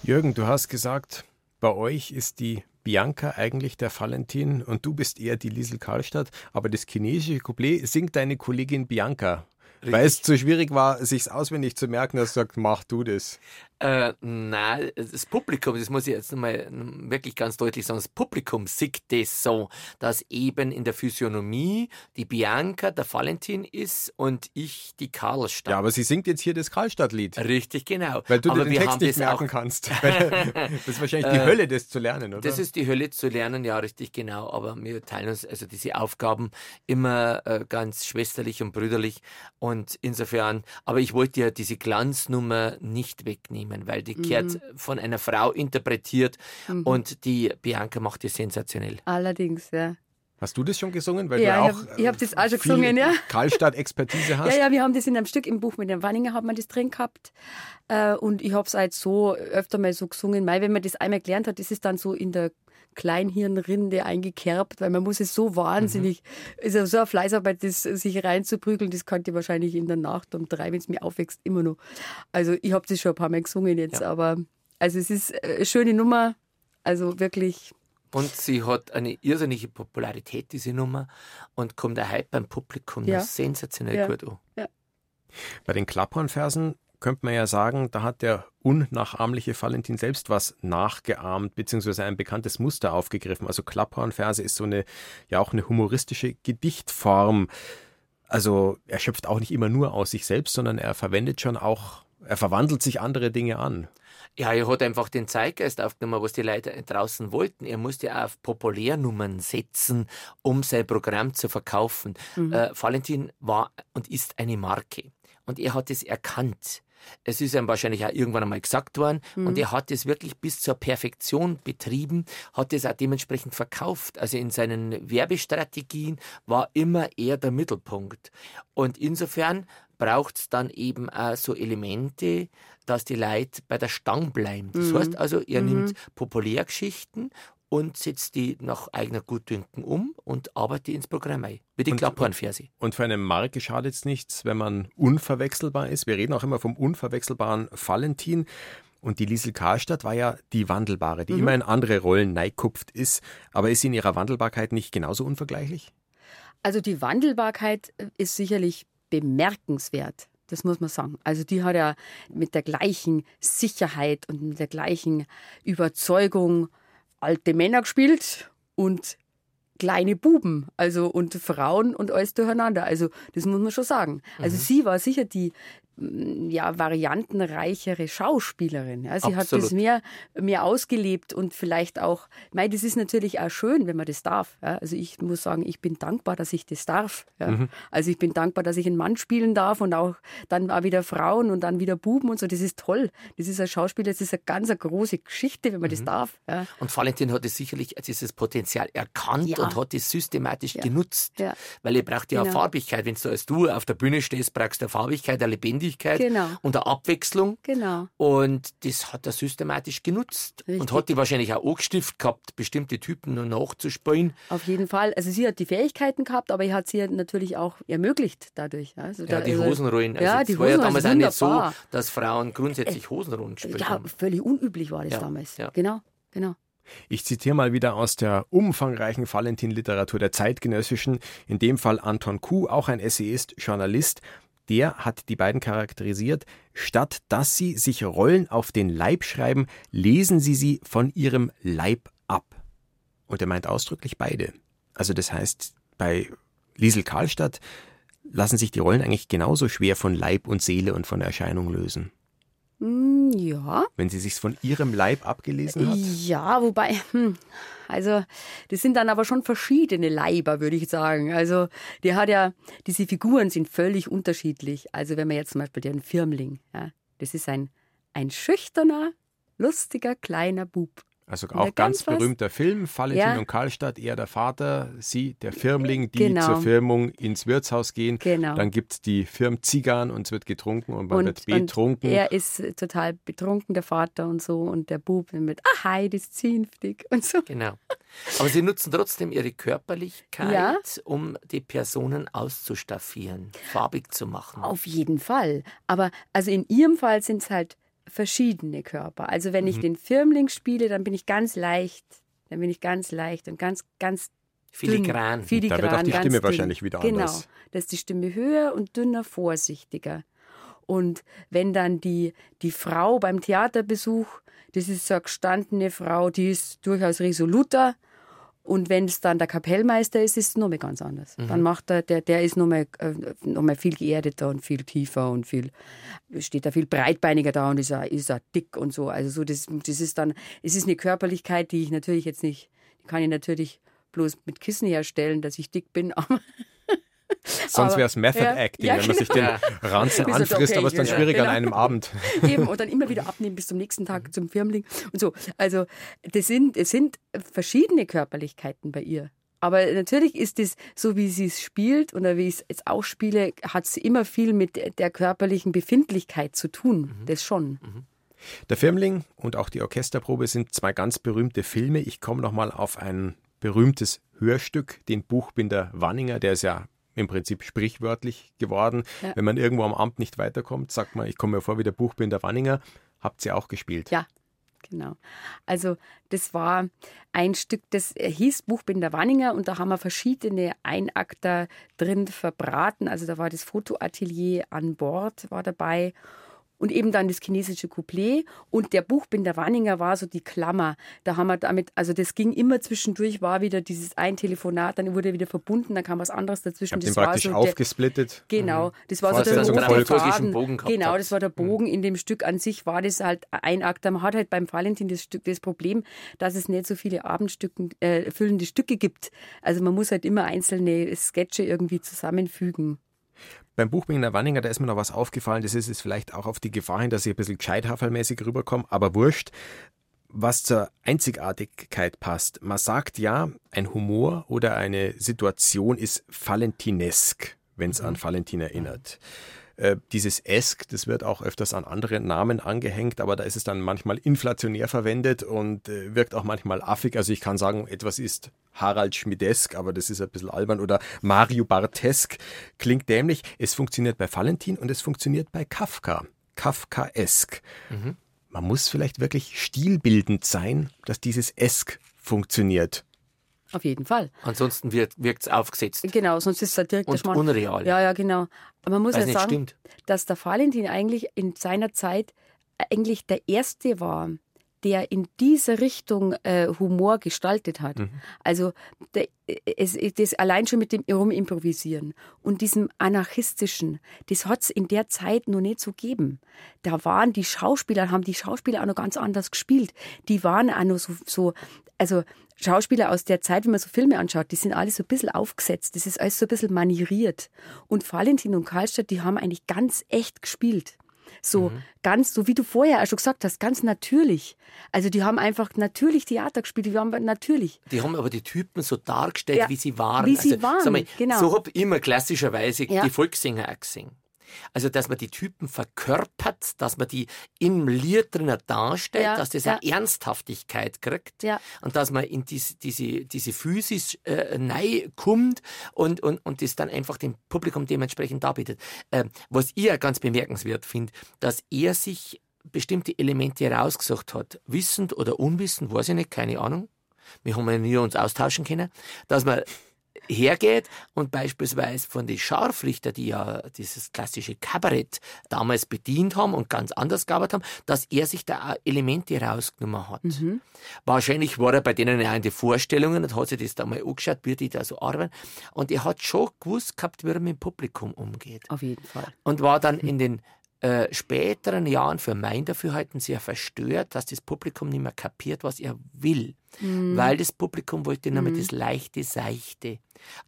Jürgen, du hast gesagt, bei euch ist die Bianca eigentlich der Valentin und du bist eher die Liesel Karlstadt, aber das chinesische Couplet singt deine Kollegin Bianca. Weil es zu schwierig war, sich auswendig zu merken, dass du sagst, mach du das. Äh, nein, das Publikum, das muss ich jetzt mal wirklich ganz deutlich sagen, das Publikum sieht das so, dass eben in der Physiognomie die Bianca der Valentin ist und ich die Karlstadt. Ja, aber sie singt jetzt hier das Karlstadt-Lied. Richtig, genau. Weil du aber den Text nicht merken kannst. (laughs) das ist wahrscheinlich die Äh, Hölle, das zu lernen, oder? Das ist die Hölle zu lernen, ja, richtig genau. Aber wir teilen uns also diese Aufgaben immer äh, ganz schwesterlich und brüderlich. Und insofern, aber ich wollte ja diese Glanznummer nicht wegnehmen, weil die Mhm. kehrt von einer Frau interpretiert Mhm. und die Bianca macht die sensationell. Allerdings, ja. Hast du das schon gesungen? Weil Ja, du ich auch ich hab das auch schon gesungen, ja. (laughs) Karlstadt-Expertise hast. Ja, ja, wir haben das in einem Stück im Buch mit dem Wanninger hat man das drin gehabt. Äh, und ich habe es halt so öfter mal so gesungen. Weil wenn man das einmal gelernt hat, ist es dann so in der Kleinhirnrinde eingekerbt, weil man muss es so wahnsinnig, Mhm. ist ja so eine Fleißarbeit, das sich reinzuprügeln, das könnte ich wahrscheinlich in der Nacht um drei, wenn es mir aufwächst, immer noch. Also ich habe das schon ein paar Mal gesungen jetzt, aber also es ist eine schöne Nummer, also wirklich Und sie hat eine irrsinnige Popularität, diese Nummer, und kommt auch heute beim Publikum Ja. sensationell Ja. gut an. Ja. Bei den Klapphornversen könnte man ja sagen, da hat der unnachahmliche Valentin selbst was nachgeahmt, beziehungsweise ein bekanntes Muster aufgegriffen. Also Klapphornverse ist so eine, ja auch eine humoristische Gedichtform. Also er schöpft auch nicht immer nur aus sich selbst, sondern er verwendet schon auch, er verwandelt sich andere Dinge an. Ja, er hat einfach den Zeitgeist aufgenommen, was die Leute draußen wollten. Er musste auch auf Populärnummern setzen, um sein Programm zu verkaufen. Mhm. Äh, Valentin war und ist eine Marke. Und er hat es erkannt. Es ist ihm wahrscheinlich auch irgendwann einmal gesagt worden. Mhm. Und er hat es wirklich bis zur Perfektion betrieben, hat es auch dementsprechend verkauft. Also in seinen Werbestrategien war immer er der Mittelpunkt. Und insofern braucht es dann eben auch so Elemente, dass die Leute bei der Stange bleiben. Das Mhm. heißt also, er Mhm. nimmt Populärgeschichten und setzt die nach eigener Gutdünken um und arbeitet die ins Programm ein. Wie die Und- Klapphornverse. Und für eine Marke schadet es nichts, wenn man unverwechselbar ist. Wir reden auch immer vom unverwechselbaren Valentin. Und die Liesel Karlstadt war ja die Wandelbare, die Mhm. immer in andere Rollen neikupft ist. Aber ist sie in ihrer Wandelbarkeit nicht genauso unvergleichlich? Also die Wandelbarkeit äh, ist sicherlich bemerkenswert. Das muss man sagen. Also die hat ja mit der gleichen Sicherheit und mit der gleichen Überzeugung alte Männer gespielt und kleine Buben, also und Frauen und alles durcheinander. Also das muss man schon sagen. Also Mhm. sie war sicher die ja, variantenreichere Schauspielerin. Ja, sie hat Absolut. das mehr, mehr ausgelebt und vielleicht auch, mei, das ist natürlich auch schön, wenn man das darf. Ja. Also ich muss sagen, ich bin dankbar, dass ich das darf. Ja. Mhm. Also ich bin dankbar, dass ich einen Mann spielen darf und auch dann auch wieder Frauen und dann wieder Buben und so. Das ist toll. Das ist ein Schauspieler, das ist eine ganz eine große Geschichte, wenn man Mhm. das darf. Ja. Und Valentin hat es sicherlich dieses Potenzial erkannt und hat es systematisch genutzt. Weil ihr braucht ja Genau. Farbigkeit. Wenn du als du auf der Bühne stehst, brauchst du Farbigkeit, eine Lebendigkeit Genau. und eine Abwechslung. Genau. Und das hat er systematisch genutzt. Und Richtig. hat die wahrscheinlich auch angestiftet gehabt, bestimmte Typen noch nachzuspielen. Auf jeden Fall. Also sie hat die Fähigkeiten gehabt, aber er hat sie natürlich auch ermöglicht dadurch. Also Ja, da- die also- Hosenrollen. Also ja, es die war ja Hosenrollen damals sind auch nicht so, dass Frauen grundsätzlich Hosenrollen gespielt Ja, haben. völlig unüblich war das Ja, damals. ja. Genau, genau. Ich zitiere mal wieder aus der umfangreichen Valentin-Literatur der zeitgenössischen, in dem Fall Anton Kuh, auch ein Essayist, Journalist. Der hat die beiden charakterisiert. Statt dass sie sich Rollen auf den Leib schreiben, lesen sie sie von ihrem Leib ab. Und er meint ausdrücklich beide. Also das heißt, bei Liesel Karlstadt lassen sich die Rollen eigentlich genauso schwer von Leib und Seele und von Erscheinung lösen. Hm, ja. Wenn sie sich von ihrem Leib abgelesen hat. Ja, wobei, hm, also das sind dann aber schon verschiedene Leiber, würde ich sagen. Also die hat ja, diese Figuren sind völlig unterschiedlich. Also wenn man jetzt zum Beispiel den Firmling, ja, das ist ein, ein schüchterner, lustiger, kleiner Bub. Also auch ganz ganz was- berühmter Film, Valentin Ja. und Karlstadt, er der Vater, sie der Firmling, die Genau. zur Firmung ins Wirtshaus gehen. Genau. Dann gibt es die Firmzigarren und es wird getrunken und man Und, wird und betrunken. er ist total betrunken, der Vater und so. Und der Bub mit, ah, hi, das ist zünftig (laughs) und so. Genau. Aber sie nutzen trotzdem ihre Körperlichkeit, Ja. um die Personen auszustaffieren, farbig zu machen. Auf jeden Fall. Aber also in ihrem Fall sind es halt verschiedene Körper. Also wenn ich Mhm. den Firmling spiele, dann bin ich ganz leicht. Dann bin ich ganz leicht und ganz, ganz Filigran. Dünn, filigran Da wird auch die Stimme dünn. wahrscheinlich wieder genau. anders. Da ist die Stimme höher und dünner, vorsichtiger. Und wenn dann die, die Frau beim Theaterbesuch, das ist so eine gestandene Frau, die ist durchaus resoluter. Und wenn es dann der Kapellmeister ist, ist es nochmal ganz anders. Mhm. Dann macht er, der, der ist nochmal äh, noch mal viel geerdeter und viel tiefer und viel, steht da viel breitbeiniger da und ist er, ist er dick und so. Also so, das, das ist dann, es ist eine Körperlichkeit, die ich natürlich jetzt nicht, die kann ich natürlich bloß mit Kissen herstellen, dass ich dick bin, (laughs) aber Sonst wäre es Method ja, Acting, ja, wenn man sich den genau. Ranzen (laughs) er doch, anfrisst, okay, aber es ist dann genau. schwierig an Genau. einem Abend. (laughs) Eben, und dann immer wieder abnehmen bis zum nächsten Tag zum Firmling und so. Also, das sind, es sind verschiedene Körperlichkeiten bei ihr. Aber natürlich ist es, so wie sie es spielt oder wie ich es jetzt auch spiele, hat es immer viel mit der körperlichen Befindlichkeit zu tun. Das schon. Der Firmling und auch die Orchesterprobe sind zwei ganz berühmte Filme. Ich komme nochmal auf ein berühmtes Hörstück, den Buchbinder Wanninger, der ist ja im Prinzip sprichwörtlich geworden. Ja. Wenn man irgendwo am Amt nicht weiterkommt, sagt man, ich komme mir vor wie der Buchbinder Wanninger. Habt ihr auch gespielt? Ja, genau. Also das war ein Stück, das hieß Buchbinder Wanninger und da haben wir verschiedene Einakter drin verbraten. Also da war das Fotoatelier an Bord war dabei und eben dann das chinesische Couplet und der Buchbinder Wanninger war so die Klammer. Da haben wir damit, also das ging immer zwischendurch, war wieder dieses ein Telefonat, dann wurde wieder verbunden, dann kam was anderes Ich dazwischen. den Das war praktisch so der- aufgesplittet. Genau, das war so der. Faden. Bogen Genau, das war der Bogen in dem Stück an sich, war das halt ein Akt. Man hat halt beim Valentin das, Stück, das Problem, dass es nicht so viele Abendstücken, äh, füllende Stücke gibt. Also man muss halt immer einzelne Sketche irgendwie zusammenfügen. Beim Buchbinder Wanninger, da ist mir noch was aufgefallen. Das ist es vielleicht auch auf die Gefahr hin, dass ich ein bisschen gescheithafermäßig rüberkomme, aber wurscht. Was zur Einzigartigkeit passt. Man sagt ja, ein Humor oder eine Situation ist valentinesk, wenn es an Valentin erinnert. Äh, Dieses Esk, das wird auch öfters an andere Namen angehängt, aber da ist es dann manchmal inflationär verwendet und äh, wirkt auch manchmal affig. Also ich kann sagen, etwas ist Harald Schmidesk, aber das ist ein bisschen albern oder Mario Bartesk. Klingt dämlich. Es funktioniert bei Valentin und es funktioniert bei Kafka. Kafkaesk. Man muss vielleicht wirklich stilbildend sein, dass dieses Esk funktioniert. Auf jeden Fall. Ansonsten wirkt es aufgesetzt. Genau, sonst ist es direkt Und Schmarrn. unreal. Ja, ja, genau. Aber man muss Weil's ja sagen, stimmt. dass der Valentin eigentlich in seiner Zeit eigentlich der Erste war, der in diese Richtung äh, Humor gestaltet hat. Also der, es, das allein schon mit dem Rumimprovisieren und diesem anarchistischen, das hat es in der Zeit noch nicht so gegeben. Da waren die Schauspieler, haben die Schauspieler auch noch ganz anders gespielt. Die waren auch noch so, so also Schauspieler aus der Zeit, wenn man so Filme anschaut, die sind alle so ein bisschen aufgesetzt. Das ist alles so ein bisschen manieriert. Und Valentin und Karlstadt, die haben eigentlich ganz echt gespielt. So ganz, so wie du vorher auch schon gesagt hast, ganz natürlich. Also die haben einfach natürlich Theater gespielt, die haben natürlich. Die haben aber die Typen so dargestellt, Ja, wie sie waren. wie sie also, waren, mal, genau. So habe ich immer klassischerweise Ja. die Volkssänger auch gesehen. Also, dass man die Typen verkörpert, dass man die im Lied drinnen darstellt, Ja, dass das ja. eine Ernsthaftigkeit kriegt Ja. und dass man in diese, diese, diese Physis äh, neu kommt und, und, und das dann einfach dem Publikum dementsprechend darbietet. Ähm, was ich ja ganz bemerkenswert finde, dass er sich bestimmte Elemente herausgesucht hat, wissend oder unwissend, weiß ich nicht, keine Ahnung. Wir haben ja nie uns austauschen können, dass man hergeht und beispielsweise von den Scharfrichter, die ja dieses klassische Kabarett damals bedient haben und ganz anders gearbeitet haben, dass er sich da Elemente rausgenommen hat. Wahrscheinlich war er bei denen ja in den Vorstellungen und hat sich das da mal angeschaut, wie die da so arbeiten. Und er hat schon gewusst gehabt, wie er mit dem Publikum umgeht. Auf jeden Fall. Und war dann in den äh, späteren Jahren für mein Dafürhalten sehr verstört, dass das Publikum nicht mehr kapiert, was er will. Mhm. Weil das Publikum wollte nur das Leichte, Seichte.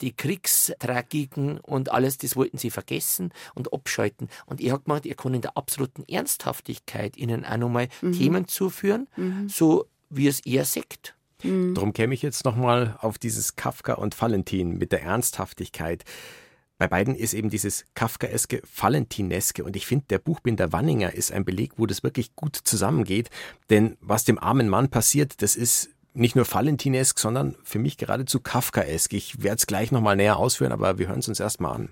Die Kriegstragiken und alles, das wollten sie vergessen und abschalten. Und er hat gemeint, er kann in der absoluten Ernsthaftigkeit ihnen auch nochmal Mhm. Themen zuführen, so wie es er sagt. Darum käme ich jetzt nochmal auf dieses Kafka und Valentin mit der Ernsthaftigkeit. Bei beiden ist eben dieses Kafkaeske, Valentineske und ich finde, der Buchbinder Wanninger ist ein Beleg, wo das wirklich gut zusammengeht, denn was dem armen Mann passiert, das ist nicht nur Valentinesk, sondern für mich geradezu Kafkaesk. Ich werde es gleich nochmal näher ausführen, aber wir hören es uns erstmal an.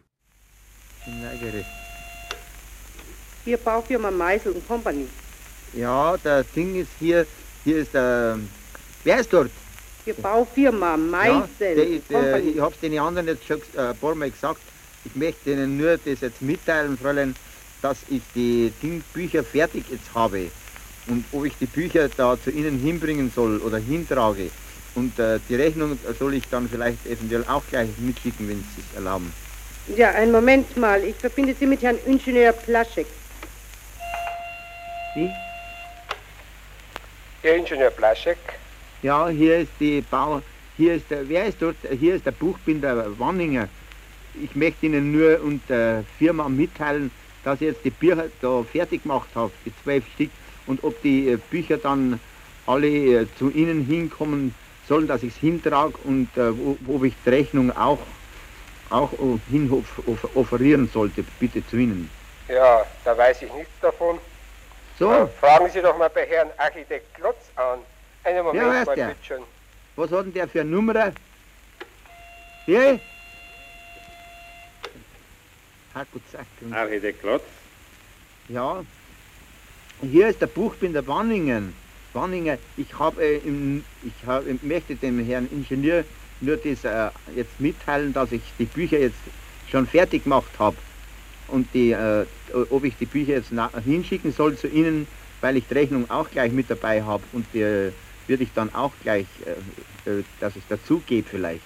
Hier Baufirma Meisel und Company. Ja, das Ding ist hier, hier ist der, wer ist dort? Die Baufirma Meisel. Ja, der, der, ich habe es den anderen jetzt schon äh, ein paar Mal gesagt. Ich möchte Ihnen nur das jetzt mitteilen, Fräulein, dass ich die Bücher fertig jetzt habe und ob ich die Bücher da zu Ihnen hinbringen soll oder hintrage. Und äh, die Rechnung soll ich dann vielleicht eventuell auch gleich mitschicken, wenn Sie es erlauben. Ja, einen Moment mal. Ich verbinde Sie mit Herrn Ingenieur Plaschek. Wie? Herr Ingenieur Plaschek? Ja, hier ist die Bau... Hier ist der... Wer ist dort? Hier ist der Buchbinder Wanninger. Ich möchte Ihnen nur und der Firma mitteilen, dass ich jetzt die Bücher da fertig gemacht habe, die zwölf Stück, und ob die äh, Bücher dann alle äh, zu Ihnen hinkommen sollen, dass ich es hintrage und äh, ob ich die Rechnung auch, auch äh, hin offerieren sollte, bitte zu Ihnen. Ja, da weiß ich nichts davon. So? Äh, fragen Sie doch mal bei Herrn Architekt Klotz an. Einen Moment ja, mal, der. bitte. Was hat denn der für eine Nummer? Hier? Architekt Klotz? Ja. Hier ist der Buchbinder Wanningen. Wanninger, ich habe äh, ich hab, möchte dem Herrn Ingenieur nur das äh, jetzt mitteilen, dass ich die Bücher jetzt schon fertig gemacht habe und die, äh, ob ich die Bücher jetzt hinschicken soll zu Ihnen, weil ich die Rechnung auch gleich mit dabei habe und die äh, würde ich dann auch gleich, äh, äh, dass es dazu geht vielleicht.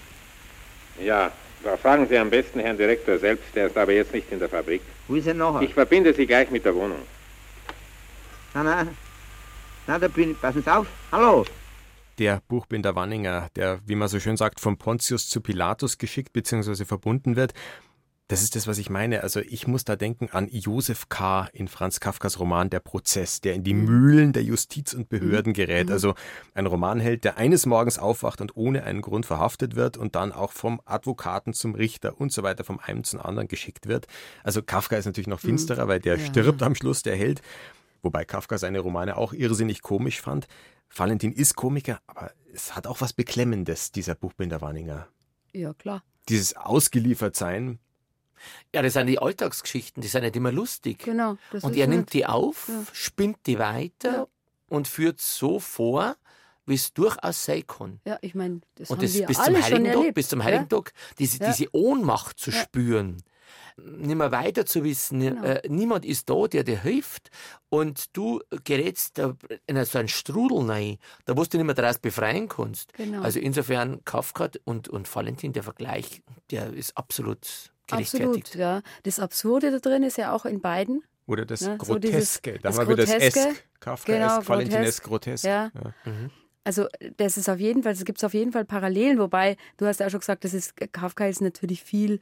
Ja, da fragen Sie am besten Herrn Direktor selbst, der ist aber jetzt nicht in der Fabrik. Wo ist er nachher? Ich verbinde Sie gleich mit der Wohnung. Na, na, na, da bin ich, passen Sie auf, hallo. Der Buchbinder Wanninger, der, wie man so schön sagt, von Pontius zu Pilatus geschickt bzw. verbunden wird, das ist das, was ich meine. Also ich muss da denken an Josef K. in Franz Kafkas Roman Der Prozess, der in die Mühlen der Justiz und Behörden mhm. gerät. Mhm. Also ein Romanheld, der eines Morgens aufwacht und ohne einen Grund verhaftet wird und dann auch vom Advokaten zum Richter und so weiter vom einen zum anderen geschickt wird. Also Kafka ist natürlich noch mhm. finsterer, weil der ja. stirbt am Schluss, der Held. Wobei Kafka seine Romane auch irrsinnig komisch fand. Valentin ist Komiker, aber es hat auch was Beklemmendes, dieser Buchbinder Wanninger. Ja, klar. Dieses Ausgeliefertsein, ja, das sind die Alltagsgeschichten, die sind nicht immer lustig. Genau. und er nimmt die auf, ja. spinnt die weiter ja. und führt so vor, wie es durchaus sein kann. Ja, ich meine, das und haben das wir bis alle zum Heiligen Tag, bis zum Heiligen Tag, diese, diese Ohnmacht zu spüren nicht mehr weiter zu wissen. Genau. Äh, niemand ist da, der dir hilft. Und du gerätst da in so einen Strudel rein, da wo du nicht mehr daraus befreien kannst. Genau. Also insofern Kafka und, und Valentin, der Vergleich, der ist absolut Absolut, ja. Das Absurde da drin ist ja auch in beiden. Oder das ja, Groteske. So da das haben wir wieder das Esk, Kafka, genau, Esk, Valentines Grotesk. Ja. ja. Mhm. Also das ist auf jeden Fall, es gibt auf jeden Fall Parallelen, wobei du hast ja auch schon gesagt, das ist Kafka ist natürlich viel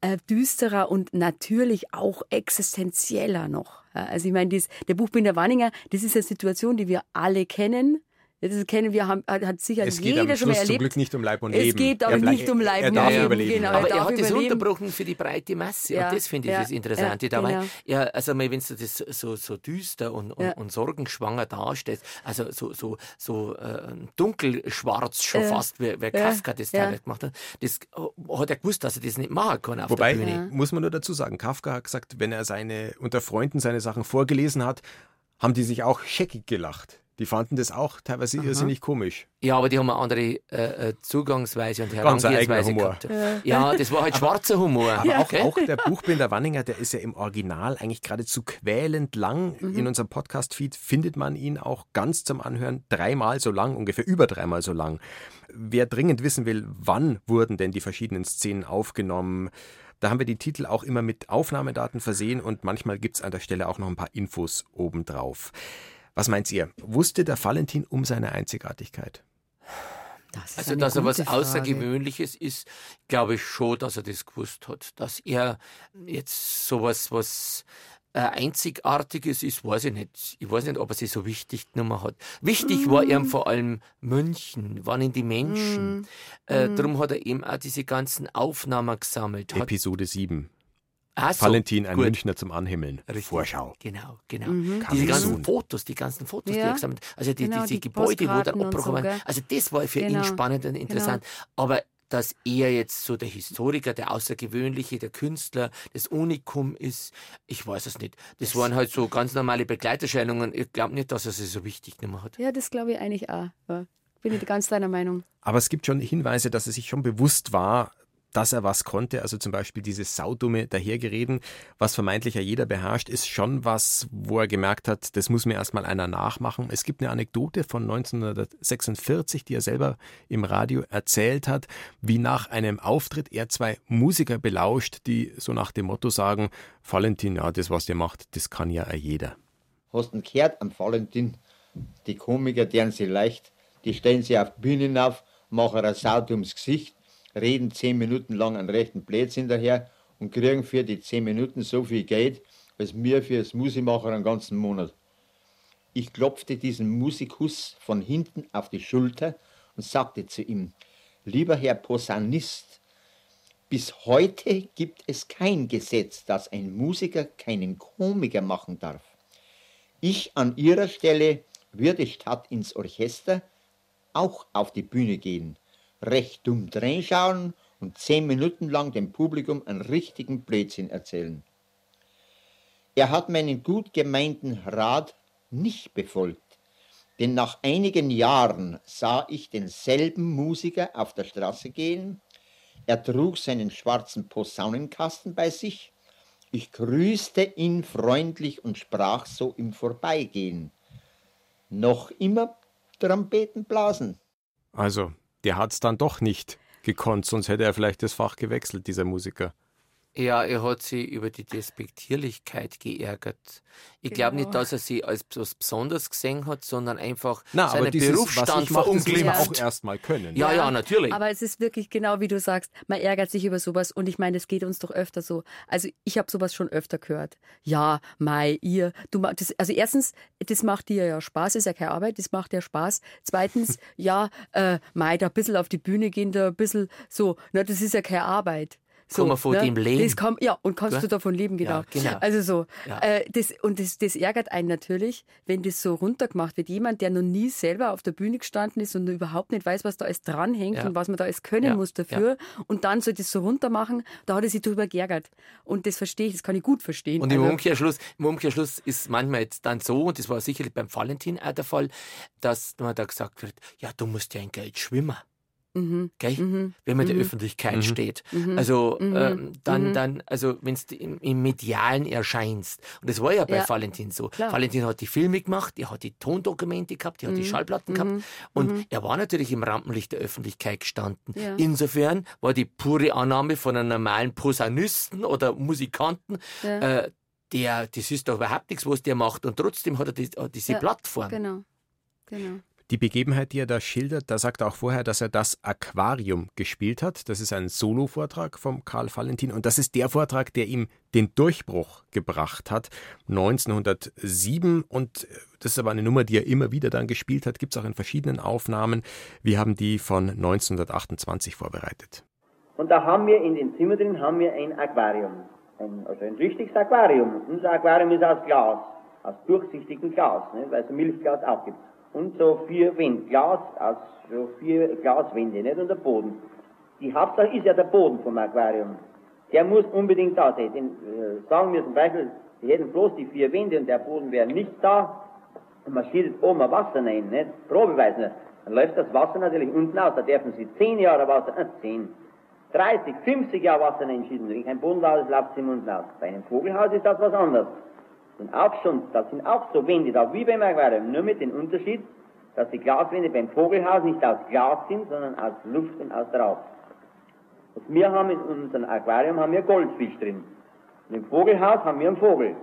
äh, düsterer und natürlich auch existenzieller noch. Also ich meine, dies, der Buchbinder Wanninger, das ist eine Situation, die wir alle kennen. Das kennen wir, haben, hat sicher es jeder geht schon mal erlebt. zum Glück nicht um Leib und Leben. Es geht aber nicht um Leib und Leben. Leben. Überleben. Genau, aber er, er hat das überleben. unterbrochen für die breite Masse. Ja, und das finde ich ja, das Interessante ja, dabei. genau. Ja, also wenn du das so, so düster und, und, Ja. und sorgenschwanger darstellst, also so, so, so äh, dunkelschwarz schon Ja. fast, wie, wie Ja, Kafka das ja. teilweise gemacht hat, das äh, hat er gewusst, dass er das nicht machen kann auf Wobei, der Bühne. muss man nur dazu sagen, Kafka hat gesagt, wenn er seine unter Freunden seine Sachen vorgelesen hat, haben die sich auch scheckig gelacht. Die fanden das auch teilweise irrsinnig komisch. Ja, aber die haben eine andere äh, äh, Zugangsweise und Herangehensweise Humor. gehabt. Ja, das war halt schwarzer Humor. Aber auch, okay? auch der Buchbinder Wanninger, der ist ja im Original eigentlich geradezu quälend lang. Mhm. In unserem Podcast-Feed findet man ihn auch ganz zum Anhören dreimal so lang, ungefähr über dreimal so lang. Wer dringend wissen will, wann wurden denn die verschiedenen Szenen aufgenommen, da haben wir die Titel auch immer mit Aufnahmedaten versehen und manchmal gibt es an der Stelle auch noch ein paar Infos obendrauf. Was meint ihr? Wusste der Valentin um seine Einzigartigkeit? Das ist Also, dass er was Frage. Außergewöhnliches ist, glaube ich schon, dass er das gewusst hat. Dass er jetzt sowas, was äh, Einzigartiges ist, weiß ich nicht. Ich weiß nicht, ob er sich so wichtig genommen hat. Wichtig war Mm. ihm vor allem München, waren in die Menschen. Mm. Äh, Mm. Darum hat er eben auch diese ganzen Aufnahmen gesammelt. Hat, Episode 7. Ah, so, Valentin, ein gut. Münchner zum Anhimmeln. Richtig. Vorschau. Genau, genau. Mhm. Diese ganzen Sohn. Fotos, die ganzen Fotos, die Ja. er gesammelt hat. Also die, Genau, diese die Gebäude, wo der Opera so, waren. Also das war für ihn Genau. spannend und interessant. Aber dass er jetzt so der Historiker, der Außergewöhnliche, der Künstler, das Unikum ist, ich weiß es nicht. Das waren halt so ganz normale Begleiterscheinungen. Ich glaube nicht, dass er sie so wichtig genommen hat. Ja, das glaube ich eigentlich auch. Ja. bin ich ganz deiner Meinung. Aber es gibt schon Hinweise, dass er sich schon bewusst war, dass er was konnte. Also zum Beispiel dieses saudumme Dahergereden, was vermeintlich ja jeder beherrscht, ist schon was, wo er gemerkt hat, das muss mir erstmal einer nachmachen. Es gibt eine Anekdote von 1946, die er selber im Radio erzählt hat, wie nach einem Auftritt er zwei Musiker belauscht, die so nach dem Motto sagen, Valentin, ja, das, was ihr macht, das kann ja jeder. Hast du gehört am Valentin? Die Komiker, deren sie leicht, die stellen sie auf die Bühne auf, machen ein ums Gesicht reden zehn Minuten lang einen rechten Blödsinn daher und kriegen für die zehn Minuten so viel Geld, als wir für das Musikmacher einen ganzen Monat. Ich klopfte diesen Musikus von hinten auf die Schulter und sagte zu ihm, lieber Herr Posaunist, bis heute gibt es kein Gesetz, dass ein Musiker keinen Komiker machen darf. Ich an Ihrer Stelle würde statt ins Orchester auch auf die Bühne gehen recht dumm reinschauen und zehn Minuten lang dem Publikum einen richtigen Blödsinn erzählen. Er hat meinen gut gemeinten Rat nicht befolgt, denn nach einigen Jahren sah ich denselben Musiker auf der Straße gehen, er trug seinen schwarzen Posaunenkasten bei sich, ich grüßte ihn freundlich und sprach so im Vorbeigehen. Noch immer Trompeten blasen. Also, der hat es dann doch nicht gekonnt, sonst hätte er vielleicht das Fach gewechselt, dieser Musiker. Ja, er hat sich über die Despektierlichkeit geärgert. Ich genau. glaube nicht, dass er sie als was Besonderes gesehen hat, sondern einfach Na, seinen dieses, Berufsstand verunglimpft. auch erstmal können. Ja, ja, natürlich. Aber es ist wirklich genau wie du sagst, man ärgert sich über sowas und ich meine, es geht uns doch öfter so. Also ich habe sowas schon öfter gehört. Ja, Mai, ihr, du das, also erstens, das macht dir ja Spaß, ist ja keine Arbeit, das macht ja Spaß. Zweitens, (laughs) ja, äh, Mai, da ein bisschen auf die Bühne gehen, da ein bisschen so, na, das ist ja keine Arbeit. So, kann man von ne? dem leben. Kann, ja, und kannst ja? du davon leben, genau. Ja, genau. Also so. Ja. Äh, das, und das, das ärgert einen natürlich, wenn das so runtergemacht wird. Jemand, der noch nie selber auf der Bühne gestanden ist und überhaupt nicht weiß, was da alles dranhängt und was man da alles können muss dafür. Und dann soll das so runtermachen, da hat er sich drüber geärgert. Und das verstehe ich, das kann ich gut verstehen. Und im, also, Umkehrschluss, im Umkehrschluss ist manchmal jetzt dann so, und das war sicherlich beim Valentin auch der Fall, dass man da gesagt wird, ja, du musst ja in Geld schwimmen. Mhm. Mhm. Wenn man in der mhm. Öffentlichkeit mhm. steht. Mhm. Also mhm. ähm, dann, dann, also wenn du im, im, Medialen erscheinst. Und das war ja bei ja. Valentin so. Klar. Valentin hat die Filme gemacht, er hat die Tondokumente gehabt, er hat die Schallplatten gehabt. Und er war natürlich im Rampenlicht der Öffentlichkeit gestanden. Ja. Insofern war die pure Annahme von einem normalen Posaunisten oder Musikanten, ja. äh, der, das ist doch überhaupt nichts, was der macht. Und trotzdem hat er die, diese Plattform. Genau. Genau. Die Begebenheit, die er da schildert, da sagt er auch vorher, dass er das Aquarium gespielt hat. Das ist ein Solo-Vortrag vom Karl Valentin und das ist der Vortrag, der ihm den Durchbruch gebracht hat. 1907 und das ist aber eine Nummer, die er immer wieder dann gespielt hat, gibt es auch in verschiedenen Aufnahmen. Wir haben die von 1928 vorbereitet. Und da haben wir in dem Zimmer drin haben wir ein Aquarium. Ein, also ein richtiges Aquarium. Unser Aquarium ist aus Glas, aus durchsichtigem Glas, ne, weil es Milchglas auch gibt und so vier Wände, Glas, also so vier Glaswände, nicht? Und der Boden. Die Hauptsache ist ja der Boden vom Aquarium. Der muss unbedingt da sein. Denn, äh, sagen wir zum Beispiel, sie hätten bloß die vier Wände und der Boden wäre nicht da, und man schießt oben ein Wasser rein, nicht? Probeweise nicht. Dann läuft das Wasser natürlich unten aus. Da dürfen sie zehn Jahre Wasser, äh, zehn, 30, 50 Jahre Wasser reinschießen. Wenn kein Boden da ist, läuft es unten aus. Bei einem Vogelhaus ist das was anderes sind auch schon, das sind auch so Wände da wie beim Aquarium, nur mit dem Unterschied, dass die Glaswände beim Vogelhaus nicht aus Glas sind, sondern aus Luft und aus Rauch. Und wir haben in unserem Aquarium haben wir Goldfisch drin. Und im Vogelhaus haben wir einen Vogel.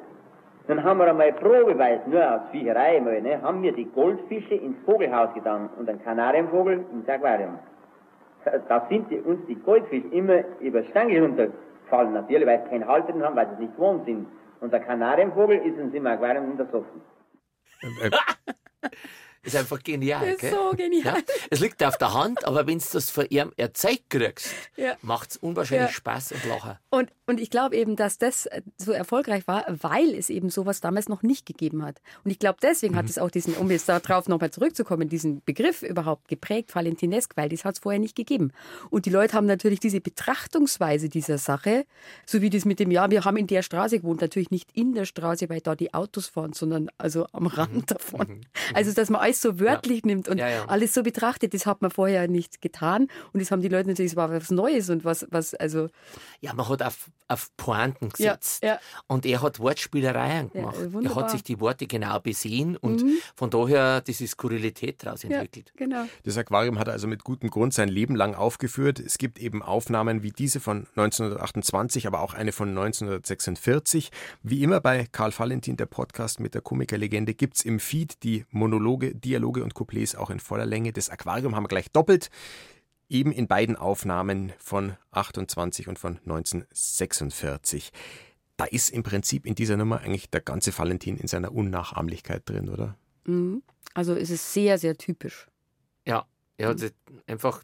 Dann haben wir einmal probeweise, nur aus Viecherei einmal, ne, haben wir die Goldfische ins Vogelhaus getan und einen Kanarienvogel ins Aquarium. Da sind die, uns die Goldfische immer über Stange runtergefallen, natürlich, weil sie keinen Halter haben, weil sie nicht gewohnt sind. Und der Kanarienvogel ist uns im Aquarium untersoffen. (laughs) Äh, äh, ist einfach genial. Das ist gell? so genial. Ja, es liegt auf der Hand, aber wenn du das von ihm erzeugt kriegst, ja. macht es unwahrscheinlich ja. Spaß und Lachen. Und, und ich glaube eben, dass das so erfolgreich war, weil es eben sowas damals noch nicht gegeben hat. Und ich glaube, deswegen mhm. hat es auch diesen, um jetzt darauf nochmal zurückzukommen, diesen Begriff überhaupt geprägt, Valentinesk, weil das hat es vorher nicht gegeben. Und die Leute haben natürlich diese Betrachtungsweise dieser Sache, so wie das mit dem, ja, wir haben in der Straße gewohnt, natürlich nicht in der Straße, weil da die Autos fahren, sondern also am Rand mhm. davon. Mhm. Also, dass man alles so wörtlich nimmt und Ja, ja. alles so betrachtet. Das hat man vorher nicht getan. Und das haben die Leute natürlich, es war was Neues und was, was also. Ja, man hat auf, auf Pointen Ja, gesetzt. ja. Und er hat Wortspielereien Ja, gemacht. er hat sich die Worte genau besehen und Mhm. von daher diese Skurrilität daraus Ja, entwickelt. genau. Das Aquarium hat er also mit gutem Grund sein Leben lang aufgeführt. Es gibt eben Aufnahmen wie diese von 1928, aber auch eine von 1946. Wie immer bei Karl Valentin, der Podcast mit der Komikerlegende, gibt es im Feed die Monologe, Dialoge und Couplets auch in voller Länge. Das Aquarium haben wir gleich doppelt. Eben in beiden Aufnahmen von 28 und von 1946. Da ist im Prinzip in dieser Nummer eigentlich der ganze Valentin in seiner Unnachahmlichkeit drin, oder? Mhm. Also es ist sehr, sehr typisch. Ja, er hat einfach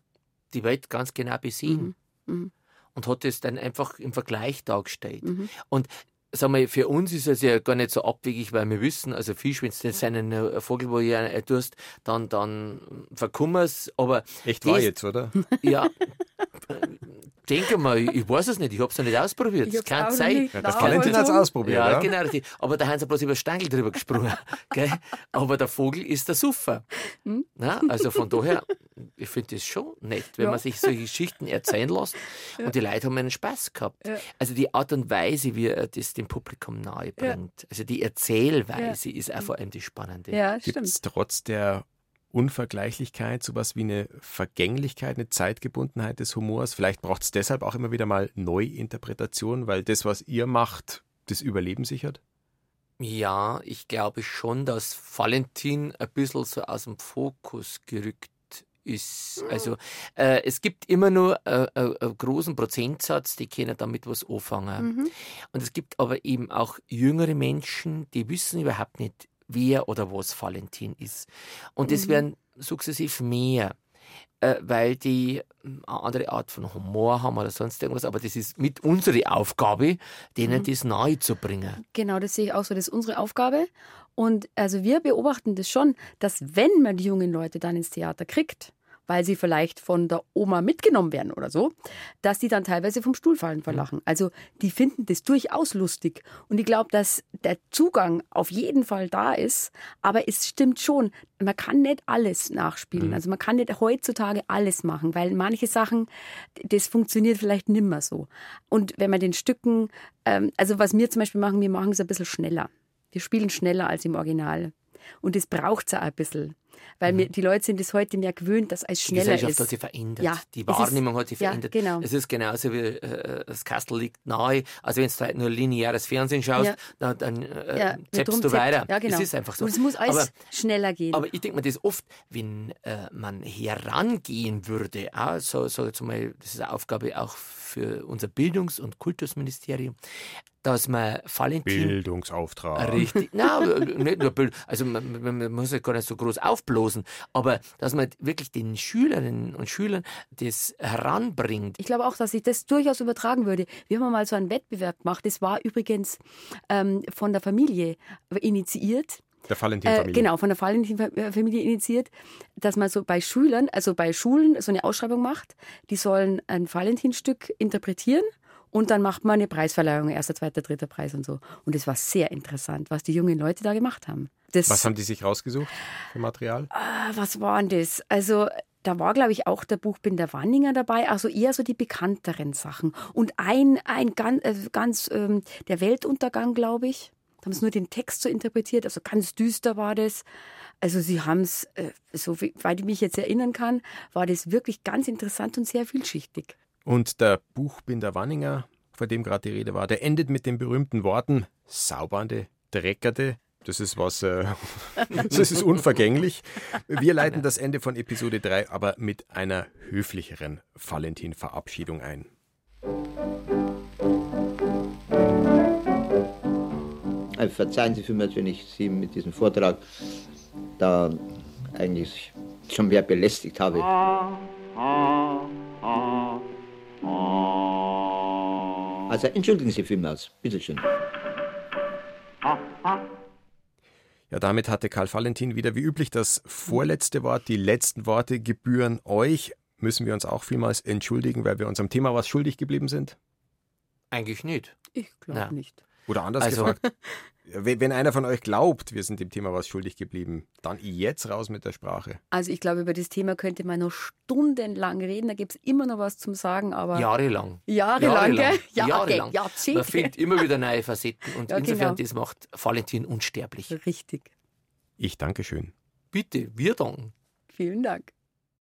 die Welt ganz genau besehen Mhm. und hat es dann einfach im Vergleich dargestellt. Mhm. Und sag mal, für uns ist es ja gar nicht so abwegig, weil wir wissen, also Fisch, wenn du seinen äh, Vogel, wo ihr äh, tust, dann, dann verkummer's, aber. Echt wahr das- jetzt, oder? (laughs) Ja. (laughs) Denke mal, ich weiß es nicht, ich habe es noch nicht ausprobiert. Das kann sein. nicht Ja, der Valentin hat's ausprobiert, Ja, ja? genau. richtig. Aber da haben sie bloß über Stangel drüber gesprungen. (laughs) gell? Aber der Vogel ist der Suffer. Hm? Na, also von daher, ich finde das schon nett, wenn Ja. man sich solche Geschichten erzählen lässt. Und die Leute haben einen Spaß gehabt. Ja. Also die Art und Weise, wie er das dem Publikum nahe bringt. Also die Erzählweise ist auch vor allem die spannende. Ja, Gibt es trotz der Unvergleichlichkeit sowas wie eine Vergänglichkeit, eine Zeitgebundenheit des Humors? Vielleicht braucht es deshalb auch immer wieder mal Neuinterpretationen, weil das, was ihr macht, das Überleben sichert? Ja, ich glaube schon, dass Valentin ein bisschen so aus dem Fokus gerückt ist. Also äh, es gibt immer nur äh, äh, einen großen Prozentsatz, die können damit was anfangen. Mhm. Und es gibt aber eben auch jüngere Menschen, die wissen überhaupt nicht, wer oder was Valentin ist. Und es Mhm. werden sukzessiv mehr, äh, weil die ähm, eine andere Art von Humor haben oder sonst irgendwas. Aber das ist mit unsere Aufgabe, denen Mhm. das nahe zu bringen. Genau, das sehe ich auch so. Das ist unsere Aufgabe. Und also wir beobachten das schon, dass wenn man die jungen Leute dann ins Theater kriegt, weil sie vielleicht von der Oma mitgenommen werden oder so, dass die dann teilweise vom Stuhl fallen vor Lachen. Also die finden das durchaus lustig. Und ich glaube, dass der Zugang auf jeden Fall da ist. Aber es stimmt schon, man kann nicht alles nachspielen. Mhm. Also man kann nicht heutzutage alles machen, weil manche Sachen, das funktioniert vielleicht nimmer so. Und wenn man den Stücken, ähm, also was wir zum Beispiel machen, wir machen es ein bisschen schneller. Wir spielen schneller als im Original. Und das braucht es auch ein bisschen. Weil wir, die Leute sind es heute mehr gewöhnt, dass es Die schneller Gesellschaft ist. hat sich verändert. Ja, die es ist- Wahrnehmung hat sich ja, verändert. genau. Es ist genauso wie äh, das Kastel liegt nahe. Also wenn du halt nur lineares Fernsehen schaust, Ja. dann, dann äh, Ja, wird zappst du weiter. Ja, genau. Es ist einfach so. Und es muss alles aber, schneller gehen. aber ich denke mir das oft, wenn äh, man herangehen würde, auch, so, so jetzt mal, das ist eine Aufgabe auch für unser Bildungs- und Kultusministerium, dass man Valentin Bildungsauftrag. Richtig. Nein, (laughs) nicht nur Bild. Also man, man, muss ja gar nicht so groß aufblosen, aber dass man wirklich den Schülerinnen und Schülern das heranbringt. Ich glaube auch, dass sich das durchaus übertragen würde. Wir haben mal so einen Wettbewerb gemacht. Das war übrigens ähm, von der Familie initiiert. Der Valentin-Familie. Äh, genau, von der Valentin-Familie initiiert, dass man so bei Schülern, also bei Schulen, so eine Ausschreibung macht. Die sollen ein Valentinstück interpretieren und dann macht man eine Preisverleihung, erster, zweiter, dritter Preis und so. Und es war sehr interessant, was die jungen Leute da gemacht haben. Das, Was haben die sich rausgesucht für Material? Ah, was war denn das? Also, da war, glaube ich, auch der Buchbinder Wanninger dabei, also eher so die bekannteren Sachen. Und ein, ein ganz, äh, ganz ähm, der Weltuntergang, glaube ich. Da haben sie nur den Text so interpretiert, also ganz düster war das. Also sie haben es, äh, so weit ich mich jetzt erinnern kann, war das wirklich ganz interessant und sehr vielschichtig. Und der Buchbinder Wanninger, von dem gerade die Rede war, der endet mit den berühmten Worten saubernde, dreckerte. Das ist was, äh, (laughs) das ist unvergänglich. Wir leiten das Ende von Episode 3 aber mit einer höflicheren Valentin-Verabschiedung ein. Also verzeihen Sie mir, wenn ich Sie mit diesem Vortrag da eigentlich schon mehr belästigt habe. Also entschuldigen Sie vielmals, bitteschön. Ja, damit hatte Karl Valentin wieder wie üblich das vorletzte Wort. Die letzten Worte gebühren euch. Müssen wir uns auch vielmals entschuldigen, weil wir unserem Thema was schuldig geblieben sind? Eigentlich nicht. Ich glaube Na. nicht. Oder anders Also- gefragt, wenn einer von euch glaubt, wir sind dem Thema was schuldig geblieben, dann jetzt raus mit der Sprache. Also ich glaube, über das Thema könnte man noch stundenlang reden. Da gibt es immer noch was zum Sagen, aber Jahrelang. Jahrelang, gell? (laughs) Ja, Jahrelang. okay, Jahrzehnte. Man findet immer wieder neue Facetten und (laughs) Ja, insofern, genau. das macht Valentin unsterblich. Richtig. Ich danke schön. Bitte, wir danken. Vielen Dank.